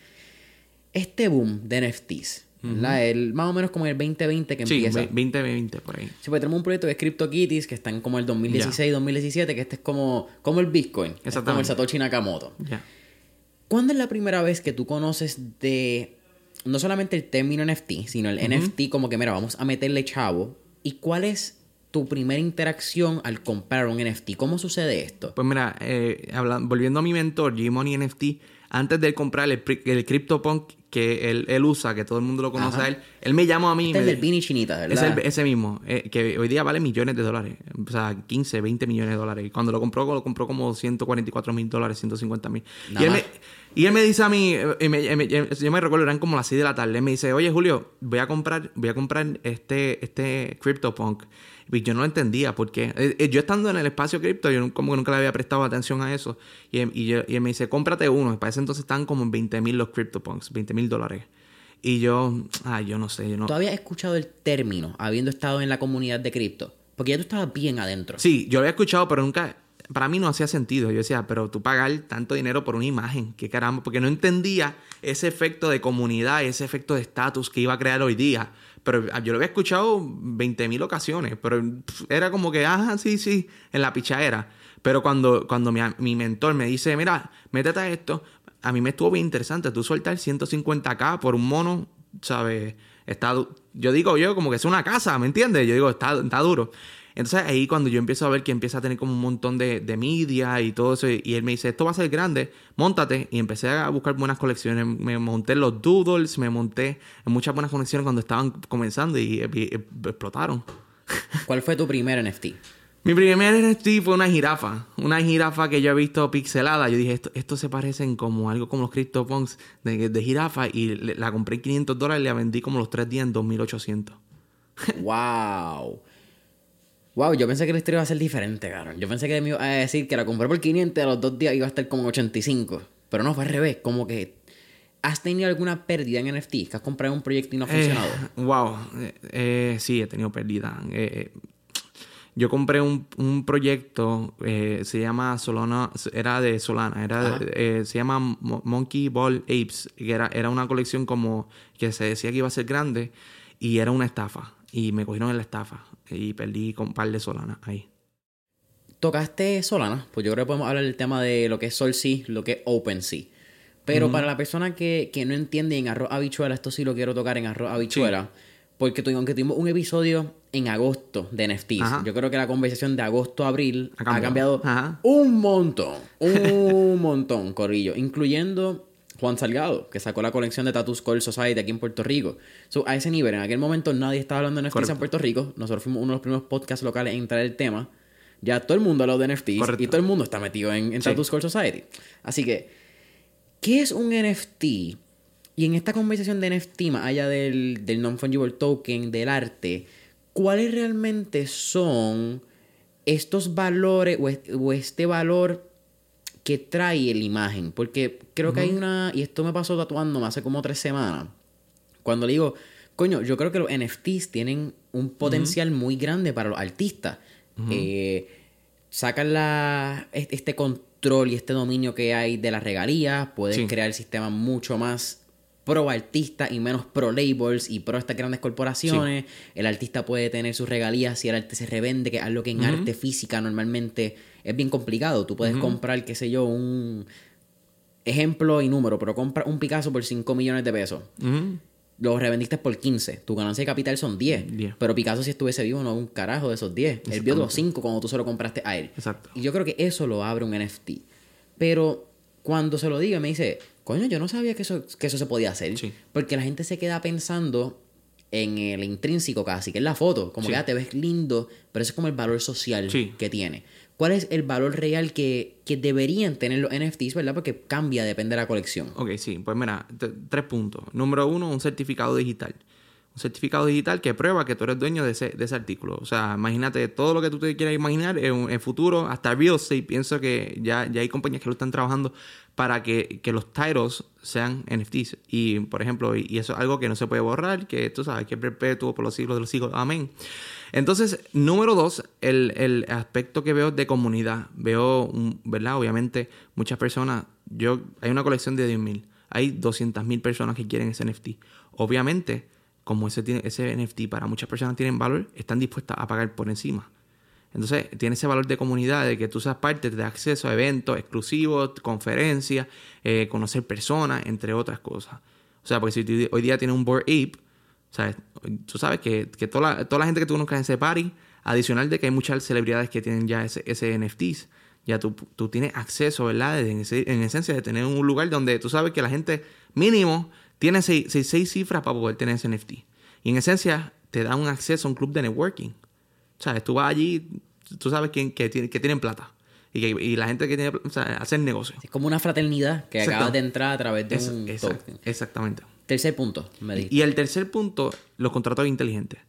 este boom de NFTs. ¿verdad? El, más o menos como en el 2020 que Sí, empieza. 2020 por ahí. Sí, pues tenemos un proyecto que es CryptoKitties que está en como el 2016, 2017, que este es como, como el Bitcoin. Es como el. Satoshi Nakamoto. Ya. ¿Cuándo es la primera vez que tú conoces de no solamente el término NFT, sino el NFT como que, mira, vamos a meterle chavo? ¿Y cuál es tu primera interacción al comprar un NFT? ¿Cómo sucede esto? Pues mira, eh, volviendo a mi mentor, G-Money NFT, antes de comprar el, el CryptoPunk que él, él usa, que todo el mundo lo conoce Ajá. a él, él me llamó a mí. Este es el Vini Chinita, Es el- ese mismo, eh, que hoy día vale millones de dólares. O sea, 15, 20 millones de dólares. Y cuando lo compró, lo compró como 144 mil dólares, 150 mil. Y, él me- y él me dice a mí, eh, y me- y me- yo me recuerdo, eran como las 6 de la tarde. Él me dice, oye Julio, voy a comprar, voy a comprar este, este CryptoPunk. Y yo no lo entendía porque eh, eh, yo estando en el espacio cripto, yo como que nunca le había prestado atención a eso. Y, él- y, yo- y él me dice, cómprate uno. Y para ese entonces estaban como en 20 mil los CryptoPunks, 20 mil dólares. Y yo, ay, yo no sé, yo no. ¿Tú habías escuchado el término habiendo estado en la comunidad de cripto? Porque ya tú estabas bien adentro. Sí, yo lo había escuchado, pero nunca. Para mí no hacía sentido. Yo decía, pero tú pagar tanto dinero por una imagen, qué caramba, porque no entendía ese efecto de comunidad, ese efecto de estatus que iba a crear hoy día. Pero yo lo había escuchado 20 mil ocasiones, pero era como que, ajá, sí, sí, en la pichadera. Pero cuando, cuando mi, mentor me dice, mira, métete a esto, a mí me estuvo bien interesante. Tú sueltas 150k por un mono, ¿sabes? Está, yo digo yo como que es una casa, ¿me entiendes? Yo digo, está, está duro. Entonces ahí cuando yo empiezo a ver que empieza a tener como un montón de, de media y todo eso, y él me dice, esto va a ser grande, montate. Y empecé a buscar buenas colecciones. Me monté los doodles, me monté en muchas buenas conexiones cuando estaban comenzando y, y- y explotaron. ¿Cuál fue tu primer NFT? Mi primer NFT fue una jirafa. Una jirafa que yo he visto pixelada. Yo dije, esto, esto se parecen como algo como los CryptoPunks de, de jirafa. Y le- la compré en 500 dólares y la vendí como los tres días en 2800. ¡Wow! Wow, yo pensé que la historia iba a ser diferente, cabrón. Yo pensé que me iba a decir que la compré por 500 y a los dos días iba a estar como en 85. Pero no, fue al revés. Como que... ¿Has tenido alguna pérdida en NFT? ¿Que has comprado un proyecto y no ha funcionado? Eh, wow. Eh, eh, sí, he tenido pérdida. Eh, yo compré un, un proyecto, eh, se llama Solana, era de Solana, era de- eh, se llama Mo- Monkey Ball Apes, que era, era una colección como que se decía que iba a ser grande y era una estafa. Y me cogieron en la estafa y perdí con un par de Solana ahí. Tocaste Solana, pues yo creo que podemos hablar del tema de lo que es SolSea, lo que es OpenSea. Pero para la persona que, que no entiende en arroz habichuela, esto sí lo quiero tocar en arroz habichuela. Porque tu- aunque tuvimos un episodio en agosto de NFTs, Ajá. yo creo que la conversación de agosto a abril Ha ha cambiado. cambiado, Ajá. un montón. Un montón, Corrillo. Incluyendo Juan Salgado, que sacó la colección de Tattoo Skull Society aquí en Puerto Rico. So, a ese nivel, en aquel momento nadie estaba hablando de NFTs Correcto. en Puerto Rico. Nosotros fuimos uno de los primeros podcasts locales en entrar el tema. Ya todo el mundo habló de NFTs Correcto. y todo el mundo está metido en, en Sí. Tattoo Skull Society. Así que, ¿qué es un NFT? Y en esta conversación de NFT, más allá del, del non-fungible token, del arte, ¿cuáles realmente son estos valores o este valor que trae la imagen? Porque creo que hay una, y esto me pasó tatuándome hace como tres semanas, cuando le digo, coño, yo creo que los NFTs tienen un potencial muy grande para los artistas. Eh, sacan la, es- este control y este dominio que hay de las regalías, pueden Sí. crear sistemas mucho más pro artista y menos pro labels y pro estas grandes corporaciones. El artista puede tener sus regalías si el arte se revende, que es algo que en arte física normalmente es bien complicado. Tú puedes comprar, qué sé yo, un ejemplo y número, pero compra un Picasso por 5 millones de pesos. Los revendiste por 15. Tu ganancia de capital son 10. 10. Pero Picasso, si estuviese vivo, no un carajo de esos 10. Él vio los 5 cuando tú se lo compraste a él. Exacto. Y yo creo que eso lo abre un NFT. Pero, cuando se lo diga me dice, coño, yo no sabía que eso, que eso se podía hacer. Sí. Porque la gente se queda pensando en el intrínseco casi, que es la foto. Como Sí. que ah, te ves lindo, pero eso es como el valor social Sí. que tiene. ¿Cuál es el valor real que, que deberían tener los NFTs, verdad? Porque cambia, depende de la colección. Ok, sí, pues mira, tres puntos. Número uno, un certificado digital. Un certificado digital que prueba que tú eres dueño de ese, de ese artículo. O sea, imagínate todo lo que tú te quieras imaginar en en futuro, hasta real estate. Pienso que ya, ya hay compañías que lo están trabajando para que, que los titles sean NFTs. Y, por ejemplo, y, eso es algo que no se puede borrar, que tú sabes que es perpetuo por los siglos de los siglos. Amén. Entonces, número dos, el, el aspecto que veo de comunidad. Veo, un- ¿verdad? Obviamente, muchas personas. Yo, hay una colección de 10.000. Hay 200.000 personas que quieren ese NFT. Obviamente, como ese, ese NFT para muchas personas tienen valor, están dispuestas a pagar por encima. Entonces, tiene ese valor de comunidad, de que tú seas parte, te da acceso a eventos exclusivos, conferencias, eh, conocer personas, entre otras cosas. O sea, porque si hoy día tienes un Board Ape, ¿sabes? Tú sabes que, que toda, la, toda la gente que tú conozcas en ese party, adicional de que hay muchas celebridades que tienen ya ese, ese NFTs, ya tú, tú tienes acceso, ¿verdad? En esencia de tener un lugar donde tú sabes que la gente mínimo tiene seis, seis- seis cifras para poder tener ese NFT. Y en esencia te da un acceso a un club de networking. ¿Sabes? Tú vas allí, tú sabes quién, que, tiene- que tienen plata. Y, que, y la gente que tiene o sea, hacen negocio. Es como una fraternidad que acabas de entrar a través de un exact- token. exactamente. Tercer punto, me dijiste. Y el tercer punto, los contratos inteligentes.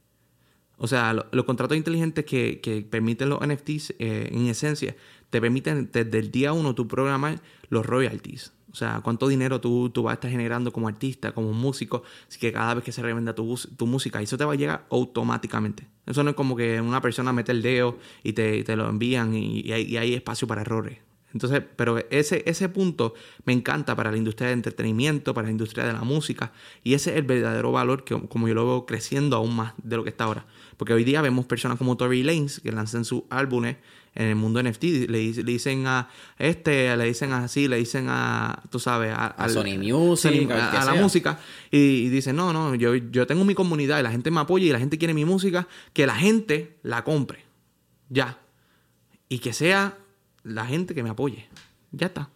O sea, lo- los contratos inteligentes que, que permiten los NFTs, eh, en esencia, te permiten desde el día uno tú programar los royalties. O sea, cuánto dinero tú, tú vas a estar generando como artista, como músico, así que cada vez que se revenda tu, tu música, eso te va a llegar automáticamente. Eso no es como que una persona mete el dedo y te, te lo envían y, hay, espacio para errores. Entonces, pero ese, ese punto me encanta para la industria de entretenimiento, para la industria de la música, y ese es el verdadero valor que como yo lo veo creciendo aún más de lo que está ahora. Porque hoy día vemos personas como Tory Lanez que lanzan sus álbumes en el mundo NFT, le, dic- le dicen a este, le dicen así, le dicen a, tú sabes, a, Sony Music, a, a la sea. música, y, y dicen, no, no, yo, yo tengo mi comunidad y la gente me apoya y la gente quiere mi música, que la gente la compre. Ya. Y que sea la gente que me apoye. Ya está.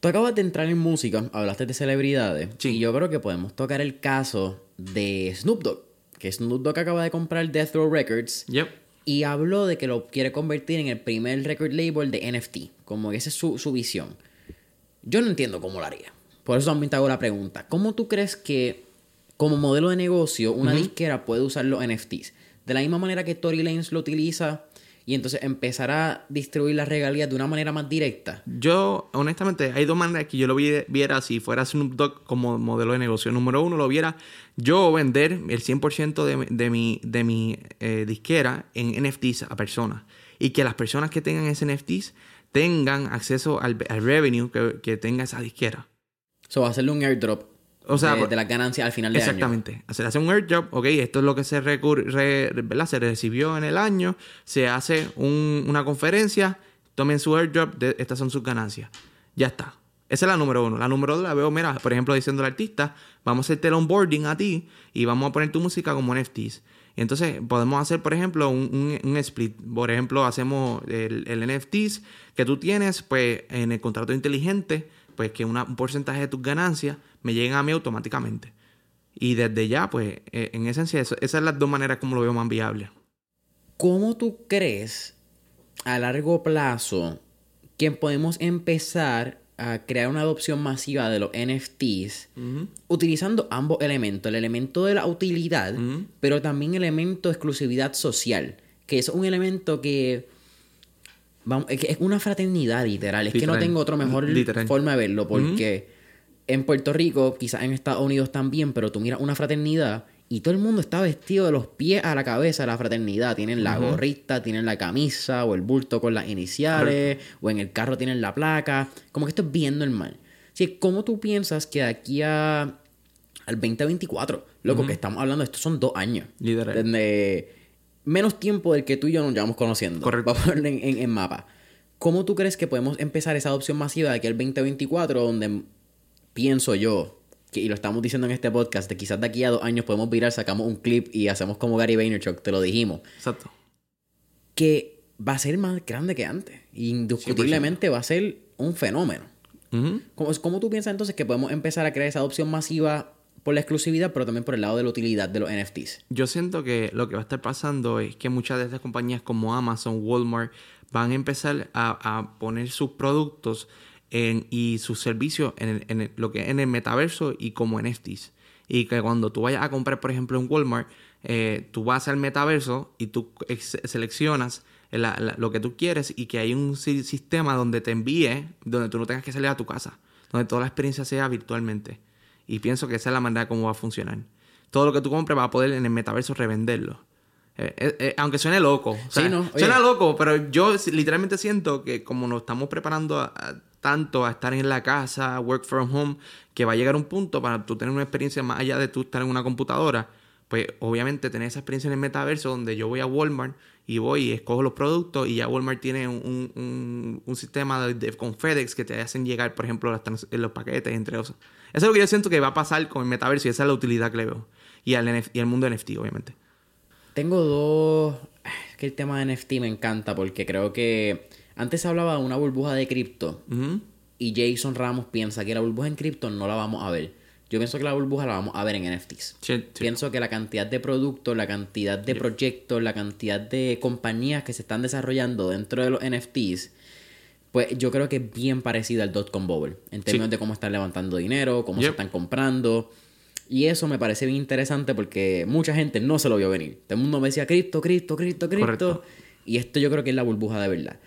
Tú acabas de entrar en música, hablaste de celebridades. Sí. Y yo creo que podemos tocar el caso de Snoop Dogg. Que Snoop Dogg acaba de comprar Death Row Records. Yep. Y habló de que lo quiere convertir en el primer record label de NFT. Como esa es su, su visión. Yo no entiendo cómo lo haría. Por eso también te hago la pregunta. ¿Cómo tú crees que como modelo de negocio una disquera puede usar los NFTs? De la misma manera que Tory Lanez lo utiliza y entonces empezar a distribuir las regalías de una manera más directa. Yo, honestamente, hay dos maneras que yo lo vi- viera si fuera Snoop Dogg como modelo de negocio. Número uno, lo viera yo vender el 100% de, mi- de mi, de mi eh, disquera en NFTs a personas. Y que las personas que tengan ese NFTs tengan acceso al, al revenue que, que tenga esa disquera. So, hacerle un airdrop O sea, de, por- de las ganancias al final de año. Exactamente. Se hace un airdrop, ok, esto es lo que se, recur- re- se recibió en el año, se hace un- una conferencia, tomen su airdrop, de- estas son sus ganancias. Ya está. Esa es la número uno. La número dos la veo, mira, por ejemplo, diciendo al artista, vamos a hacerte el onboarding a ti y vamos a poner tu música como NFTs. Y entonces podemos hacer, por ejemplo, un, un- un split. Por ejemplo, hacemos el, el NFTs que tú tienes, pues en el contrato inteligente, pues que una- un porcentaje de tus ganancias me lleguen a mí automáticamente. Y desde ya, pues, eh, en esencia, esas son las dos maneras como lo veo más viable. ¿Cómo tú crees a largo plazo que podemos empezar a crear una adopción masiva de los NFTs utilizando ambos elementos? El elemento de la utilidad, pero también el elemento de exclusividad social, que es un elemento que... Vamos, es una fraternidad literal. Es que no tengo otra mejor Literal. forma de verlo. Porque en Puerto Rico, quizás en Estados Unidos también, pero tú miras una fraternidad y todo el mundo está vestido de los pies a la cabeza de la fraternidad. Tienen la gorrita, tienen la camisa o el bulto con las iniciales, o en el carro tienen la placa. Como que esto es bien normal. Así que, ¿cómo tú piensas que de aquí a, al 2024, loco, que estamos hablando, estos son dos años. Literal. Desde menos tiempo del que tú y yo nos llevamos conociendo. Correcto. Para ponerlo en, en- en mapa. ¿Cómo tú crees que podemos empezar esa adopción masiva de aquí al 2024, donde pienso yo, que, y lo estamos diciendo en este podcast, de quizás de aquí a dos años podemos virar, sacamos un clip y hacemos como Gary Vaynerchuk, te lo dijimos, Exacto. que va a ser más grande que antes. Indiscutiblemente va a ser un fenómeno. Ujú. ¿Cómo, cómo tú piensas entonces que podemos empezar a crear esa adopción masiva por la exclusividad, pero también por el lado de la utilidad de los NFTs? Yo siento que lo que va a estar pasando es que muchas de estas compañías como Amazon, Walmart, van a empezar a, a poner sus productos en- y sus servicios en, el- en el- lo que es en el metaverso y como NFTs. Y que cuando tú vayas a comprar, por ejemplo, en Walmart, eh, tú vas al metaverso y tú seleccionas la- la- lo que tú quieres y que hay un si- sistema donde te envíe, donde tú no tengas que salir a tu casa, donde toda la experiencia sea virtualmente. Y pienso que esa es la manera como va a funcionar. Todo lo que tú compres va a poder en el metaverso revenderlo. Eh, eh, eh, aunque suene loco. O sea, Sí, ¿no? Oye. Suena loco, pero yo literalmente siento que como nos estamos preparando a- a- tanto a estar en la casa, work from home, que va a llegar un punto para tú tener una experiencia más allá de tú estar en una computadora, pues obviamente tener esa experiencia en el metaverso donde yo voy a Walmart y voy y escojo los productos y ya Walmart tiene un, un- sistema de, con FedEx que te hacen llegar, por ejemplo, las los paquetes, entre otros. Eso es lo que yo siento que va a pasar con el metaverso y esa es la utilidad que le veo. Y al, y al mundo NFT, obviamente. Tengo dos... Es que el tema de NFT me encanta porque creo que antes se hablaba de una burbuja de cripto y Jason Ramos piensa que la burbuja en cripto no la vamos a ver. Yo pienso que la burbuja la vamos a ver en NFTs. Sí, sí. Pienso que la cantidad de productos, la cantidad de proyectos, la cantidad de compañías que se están desarrollando dentro de los NFTs, pues yo creo que es bien parecido al dot-com bubble. En términos de cómo están levantando dinero, cómo se están comprando. Y eso me parece bien interesante porque mucha gente no se lo vio venir. Todo el mundo me decía cripto, cripto, cripto, cripto. Correcto. Y esto yo creo que es la burbuja de verdad.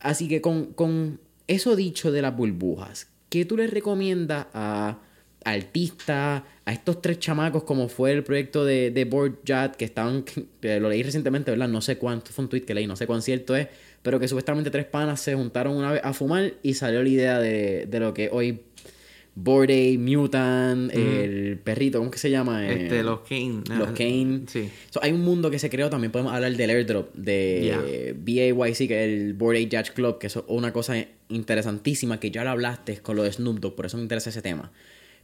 Así que con, con eso dicho de las burbujas, ¿qué tú le recomiendas a artistas, a estos tres chamacos como fue el proyecto de, de Board Chat que estaban, lo leí recientemente, ¿verdad? No sé cuánto, fue un tweet que leí, no sé cuán cierto es, pero que supuestamente tres panas se juntaron una vez a fumar y salió la idea de, de lo que hoy Bored Ape, Mutant, el perrito, ¿cómo que se llama? Eh, Este, los Kane. los Kane. Sí. So, hay un mundo que se creó, también podemos hablar del airdrop de BAYC, que es el Ape Yacht Club, que es una cosa interesantísima que ya lo hablaste con lo de Snoop Dogg, por eso me interesa ese tema.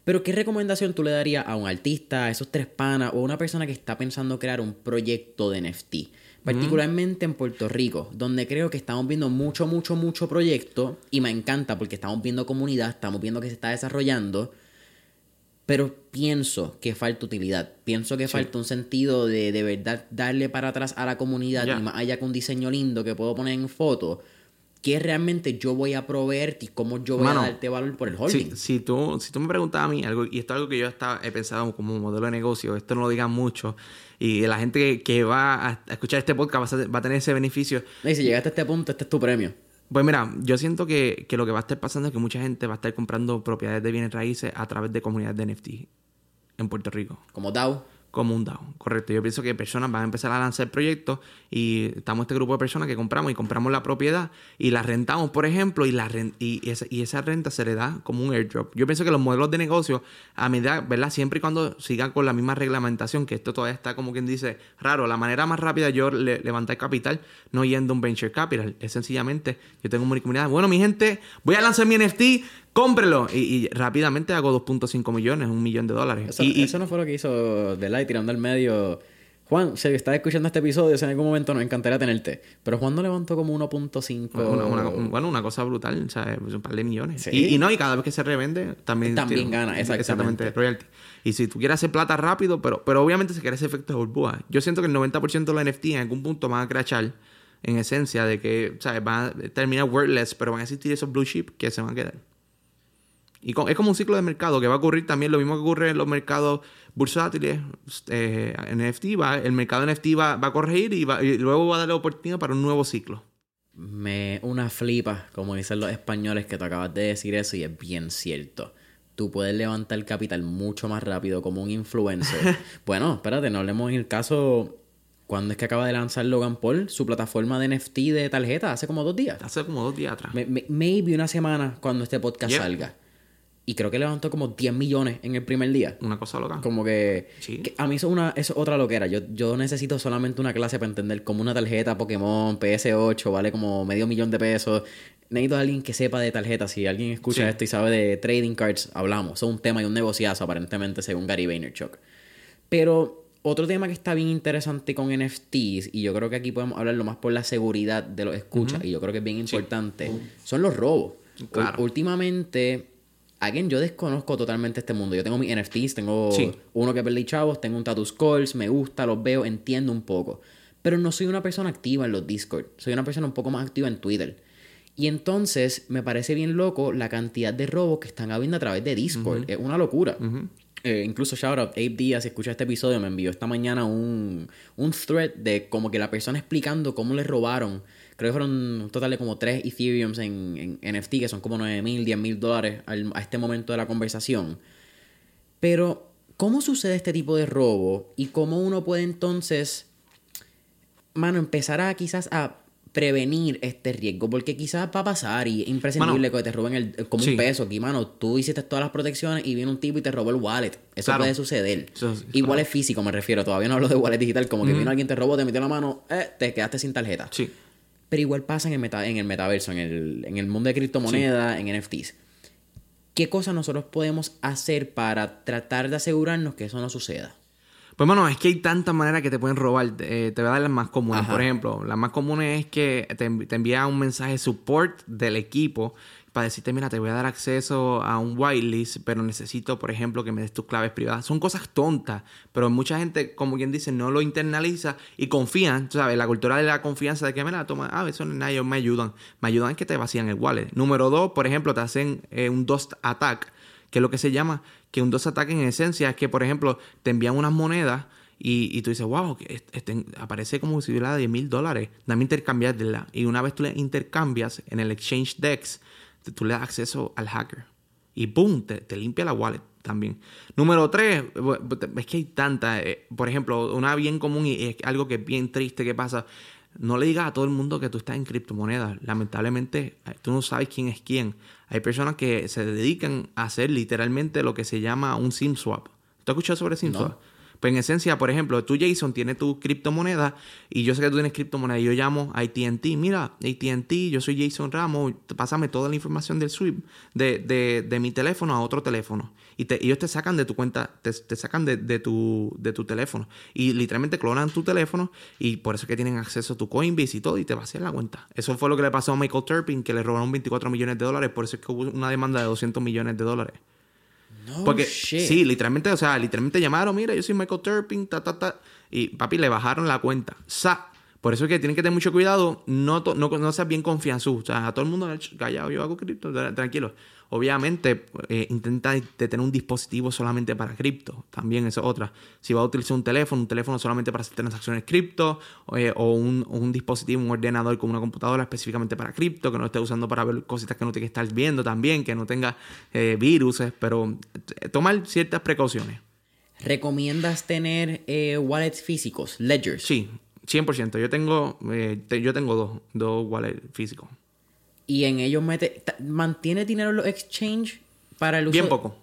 Pero, ¿qué recomendación tú le darías a un artista, a esos tres panas, o a una persona que está pensando crear un proyecto de NFT? Particularmente en Puerto Rico, donde creo que estamos viendo mucho, mucho, mucho proyecto, y me encanta porque estamos viendo comunidad, estamos viendo que se está desarrollando, pero pienso que falta utilidad. Pienso que falta un sentido de de verdad darle para atrás a la comunidad Ya. y más allá que un diseño lindo que puedo poner en foto. ¿Qué realmente yo voy a proveerte y cómo yo voy Mano, a darte valor por el Si, holding? si, tú, si tú me preguntas a mí algo, y esto es algo que yo hasta he pensado como modelo de negocio, esto no lo digan mucho, y la gente que, que va a escuchar este podcast va a, va a tener ese beneficio. Y si llegaste a este punto, este es tu premio. Pues mira, yo siento que, que lo que va a estar pasando es que mucha gente va a estar comprando propiedades de bienes raíces a través de comunidades de NFT en Puerto Rico. Como DAO. como un DAO, correcto. Yo pienso que personas van a empezar a lanzar proyectos y estamos este grupo de personas que compramos y compramos la propiedad y la rentamos, por ejemplo, y, la ren- y, esa, y esa renta se le da como un airdrop. Yo pienso que los modelos de negocio, a medida, ¿verdad? Siempre y cuando sigan con la misma reglamentación, que esto todavía está como quien dice raro, la manera más rápida de yo le- levantar capital, no yendo a un venture capital, es sencillamente, yo tengo una comunidad, bueno, mi gente, voy a lanzar mi NFT, cómprelo. Y, y rápidamente hago 2.5 millones, un millón de dólares. Eso, y, y- eso no fue lo que hizo Light tirando al medio. Juan, si estás escuchando este episodio, si en algún momento nos encantaría tenerte. Pero Juan no levantó como 1.5. Una- una- un- bueno, una cosa brutal, o sea, es un par de millones. Sí. Y, y no, y cada vez que se revende, también... También tiene- gana, exactamente. royalty. Y si tú quieres hacer plata rápido, pero, pero obviamente se quiere ese efecto de burbuja. Yo siento que el 90% de los NFT en algún punto van a crachar, en esencia, de que, o sea, van a terminar worthless, pero van a existir esos blue chip que se van a quedar. Y es como un ciclo de mercado que va a ocurrir también lo mismo que ocurre en los mercados bursátiles. Eh, NFT va, el mercado NFT va, va a corregir y, va- y luego va a darle oportunidad para un nuevo ciclo. Me una flipa, como dicen los españoles, que tú acabas de decir eso y es bien cierto. Tú puedes levantar capital mucho más rápido como un influencer. bueno, espérate, no hablemos en el caso cuando es que acaba de lanzar Logan Paul su plataforma de NFT de tarjeta hace como dos días. Hace como dos días atrás. Me- me- maybe una semana cuando este podcast salga. Y creo que levantó como 10 millones en el primer día. Una cosa loca. Como que, Sí. que a mí eso es, una, es otra loquera. Yo, yo necesito solamente una clase para entender como una tarjeta Pokémon PS8 vale como medio millón de pesos. Necesito a alguien que sepa de tarjetas. Si alguien escucha Sí. esto y sabe de trading cards, hablamos. Eso es un tema y un negociazo aparentemente según Gary Vaynerchuk. Pero otro tema que está bien interesante con NFTs, y yo creo que aquí podemos hablarlo más por la seguridad de los escuchas, y yo creo que es bien importante, son los robos. Claro. Últimamente, again, yo desconozco totalmente este mundo. Yo tengo mis NFTs, tengo Sí. uno que perdí chavos, tengo un Tattoo Scores, me gusta, los veo, entiendo un poco. Pero no soy una persona activa en los Discord. Soy una persona un poco más activa en Twitter. Y entonces me parece bien loco la cantidad de robos que están habiendo a través de Discord. Es una locura. Eh, incluso shout out Abe Díaz, si escucha este episodio, me envió esta mañana un, un thread de como que la persona explicando cómo le robaron. Creo que fueron un total de como 3 Ethereums en, en NFT, que son como 9 mil, 10 mil dólares al- a este momento de la conversación. Pero, ¿cómo sucede este tipo de robo? Y cómo uno puede entonces, mano, empezar a quizás a prevenir este riesgo? Porque quizás va a pasar y es imprescindible Mano, que te roben el, como sí. un peso. Aquí, mano, tú hiciste todas las protecciones y viene un tipo y te robó el wallet. Eso Claro. puede suceder. Eso sí, y claro. wallet físico me refiero. Todavía no hablo de wallet digital. Como que vino alguien, te robó, te metió la mano, eh, te quedaste sin tarjeta. Sí. Pero igual pasa en el, meta- en el metaverso, en el, en el mundo de criptomonedas, en NFTs. ¿Qué cosas nosotros podemos hacer para tratar de asegurarnos que eso no suceda? Pues bueno, es que hay tantas maneras que te pueden robar. Eh, te voy a dar las más comunes. Ajá. Por ejemplo, las más comunes es que te, te envía un mensaje support del equipo para decirte, mira, te voy a dar acceso a un whitelist, pero necesito, por ejemplo, que me des tus claves privadas. Son cosas tontas, pero mucha gente, como quien dice, no lo internaliza y confían, ¿sabes? La cultura de la confianza de que, mira, toma, ah, eso no ellos me ayudan. Me ayudan que te vacían el wallet. Número dos, por ejemplo, te hacen eh, un DOS attack que es lo que se llama que un DOS attack en esencia es que, por ejemplo, te envían unas monedas y, tú dices, wow, este- aparece como si hubiera 10 mil dólares, dame intercambiarla. Y una vez tú le intercambias en el Exchange Dex, tú le das acceso al hacker. Y ¡pum! Te, te limpia la wallet también. Número tres, es que hay tantas. eh, Por ejemplo, una bien común y es algo que es bien triste que pasa. No le digas a todo el mundo que tú estás en criptomonedas. Lamentablemente, eh, tú no sabes quién es quién. Hay personas que se dedican a hacer literalmente lo que se llama un SIM swap. ¿Tú has escuchado sobre SIM No. swap? Pues en esencia, por ejemplo, tú Jason tienes tu criptomoneda y yo sé que tú tienes criptomoneda y yo llamo a AT&T, mira, AT&T, yo soy Jason Ramos, pásame toda la información del sweep de, de, de mi teléfono a otro teléfono. Y te- ellos te sacan de tu cuenta, te, te sacan de, de tu, de tu teléfono y literalmente clonan tu teléfono y por eso es que tienen acceso a tu Coinbase y todo y te vacían la cuenta. Eso fue lo que le pasó a Michael Turpin, que le robaron 24 millones de dólares, por eso es que hubo una demanda de 200 millones de dólares. No, Porque shit. sí, literalmente, o sea, literalmente llamaron, mira, yo soy Michael Turpin, ta, ta, ta. Y papi, le bajaron la cuenta. Sa. Por eso es que tienen que tener mucho cuidado, no, to- no, no seas bien confianzudo. O sea, a todo el mundo "Ch, callado, yo hago cripto, tra- tranquilo. Obviamente, eh, intenta de tener un dispositivo solamente para cripto. También eso es otra. Si vas a utilizar un teléfono, un teléfono solamente para hacer transacciones cripto, eh, o, un, o un dispositivo, un ordenador con una computadora específicamente para cripto, que no esté usando para ver cositas que no tienes que estar viendo también, que no tenga eh, viruses, pero eh, tomar ciertas precauciones. ¿Recomiendas tener wallets físicos, ledgers? Sí, 100%. Yo tengo, te- yo tengo dos, dos wallets físicos. Y en ellos mete... ¿Mantiene dinero en los exchange para el uso? Bien poco.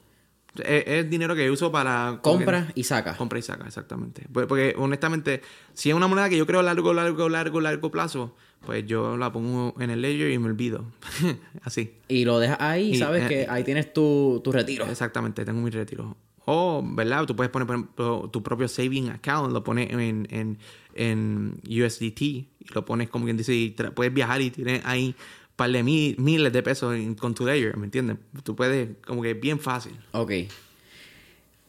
Es, es dinero que uso para... Compra y saca. Compra y saca, exactamente. Pues, Porque honestamente, si es una moneda que yo creo a largo, largo, largo, largo plazo, pues yo la pongo en el ledger y me olvido. Así. Y lo dejas ahí y sabes eh, que ahí tienes tu, tu retiro. Exactamente, tengo mi retiro. O, ¿verdad? Tú puedes poner, por ejemplo, tu propio saving account, lo pones en, en, en USDT y lo pones como quien dice, y puedes viajar y tienes ahí par de mil- miles de pesos en- con tu ledger, ¿me entiendes? Tú puedes, como que bien fácil. Ok.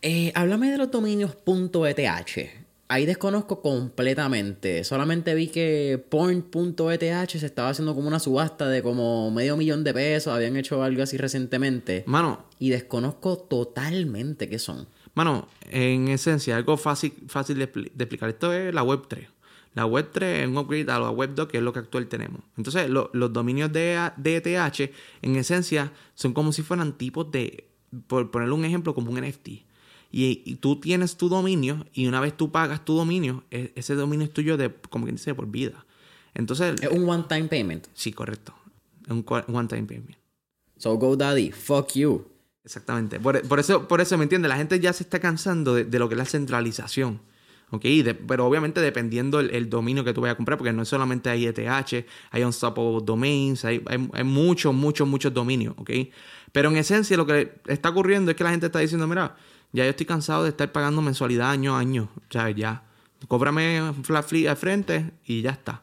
Eh, háblame de los dominios .eth. Ahí desconozco completamente. Solamente vi que porn.eth se estaba haciendo como una subasta de como medio millón de pesos. Habían hecho algo así recientemente. Mano, Y desconozco totalmente qué son. Mano, en esencia, algo fácil, fácil de explicar. Esto es la Web 3. La Web 3 es un upgrade a la Web 2, que es lo que actual tenemos. Entonces, lo- los dominios de, ETH, en esencia, son como si fueran tipos de, por ponerle un ejemplo, como un NFT. Y, y tú tienes tu dominio, y una vez tú pagas tu dominio, e- ese dominio es tuyo de, como quien dice, por vida. Entonces, Es un one-time payment. sí, correcto. Es un one-time payment. So GoDaddy, fuck you. Exactamente. Por, por eso, por eso, ¿me entiendes? La gente ya se está cansando de, de lo que es la centralización. ¿Ok? De- pero obviamente dependiendo el, el dominio que tú vayas a comprar, porque no es solamente hay ETH, hay Unstoppable Domains, hay, hay, hay muchos, muchos, muchos dominios. ¿Ok? Pero en esencia lo que está ocurriendo es que la gente está diciendo, mira, ya yo estoy cansado de estar pagando mensualidad año a año. ¿Sabes? Ya. Cóbrame un flat fee al frente y ya está.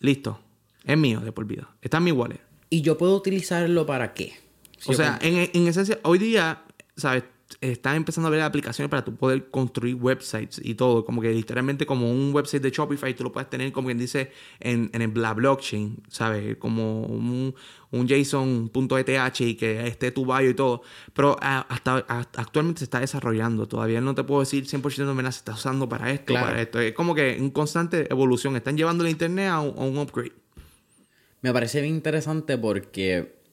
Listo. Es mío de por vida. Está en mi wallet. ¿Y yo puedo utilizarlo para qué? Si O sea, en, en esencia, hoy día, ¿sabes? Están empezando a ver aplicaciones para tú poder construir websites y todo. Como que literalmente como un website de Shopify, tú lo puedes tener como quien dice en, en el- la blockchain, ¿sabes? Como un, un JSON.eth y que esté tu bio y todo. Pero ah, hasta, actualmente se está desarrollando. Todavía no te puedo decir 100% de se está usando para esto, Claro. para esto. Es como que en constante evolución. Están llevando el internet a un, a un upgrade. Me parece bien interesante porque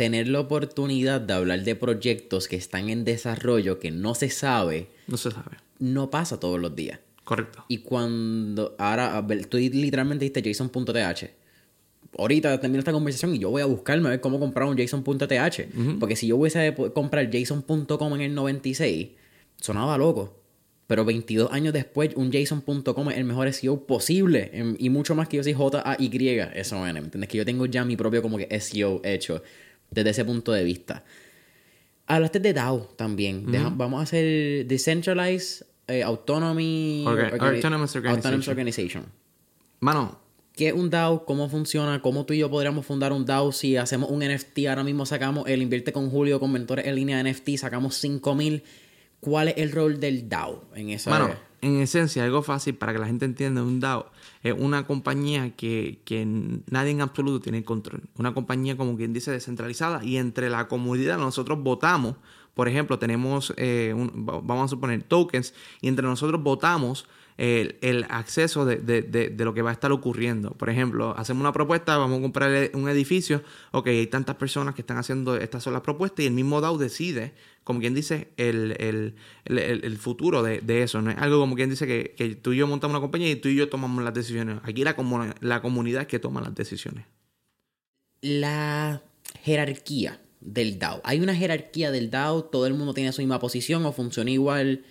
tener la oportunidad de hablar de proyectos que están en desarrollo, que no se sabe, No se sabe. no pasa todos los días. Correcto. Y cuando ahora, ver, tú literalmente diste JSON.th. Ahorita termino esta conversación y yo voy a buscarme a ver cómo comprar un JSON.th. Porque si yo hubiese po- comprar JSON.com en el 96, sonaba loco. Pero 22 años después, un JSON.com es el mejor SEO posible. em, Y mucho más que yo soy J-A-Y-S-O-N. ¿Me entiendes? Que yo tengo ya mi propio como que SEO hecho desde ese punto de vista. Hablaste de DAO también. Deja- vamos a hacer Decentralized eh, Autonomy... Organi- Autonomous Organization. Autonomous Organization. Mano, ¿Qué es un DAO? ¿Cómo funciona? ¿Cómo tú y yo podríamos fundar un DAO si hacemos un NFT? Ahora mismo sacamos el Invierte con Julio con mentores en línea de NFT, sacamos 5000. ¿Cuál es el rol del DAO en esa Mano, en esencia, algo fácil para que la gente entienda, un DAO es una compañía que, que nadie en absoluto tiene control. Una compañía, como quien dice, descentralizada y entre la comunidad nosotros votamos. Por ejemplo, tenemos, eh, vamos a suponer, tokens y entre nosotros votamos el, acceso de, de- de- lo que va a estar ocurriendo. Por ejemplo, hacemos una propuesta, vamos a comprar un edificio, ok, hay tantas personas que están haciendo estas son las propuestas y el mismo DAO decide, como quien dice, el, el- el- futuro de, eso. No es algo como quien dice que, tú y yo montamos una compañía y tú y yo tomamos las decisiones. Aquí la, la comunidad es que toma las decisiones. La jerarquía del DAO. Hay una jerarquía del DAO, todo el mundo tiene su misma posición o funciona igual,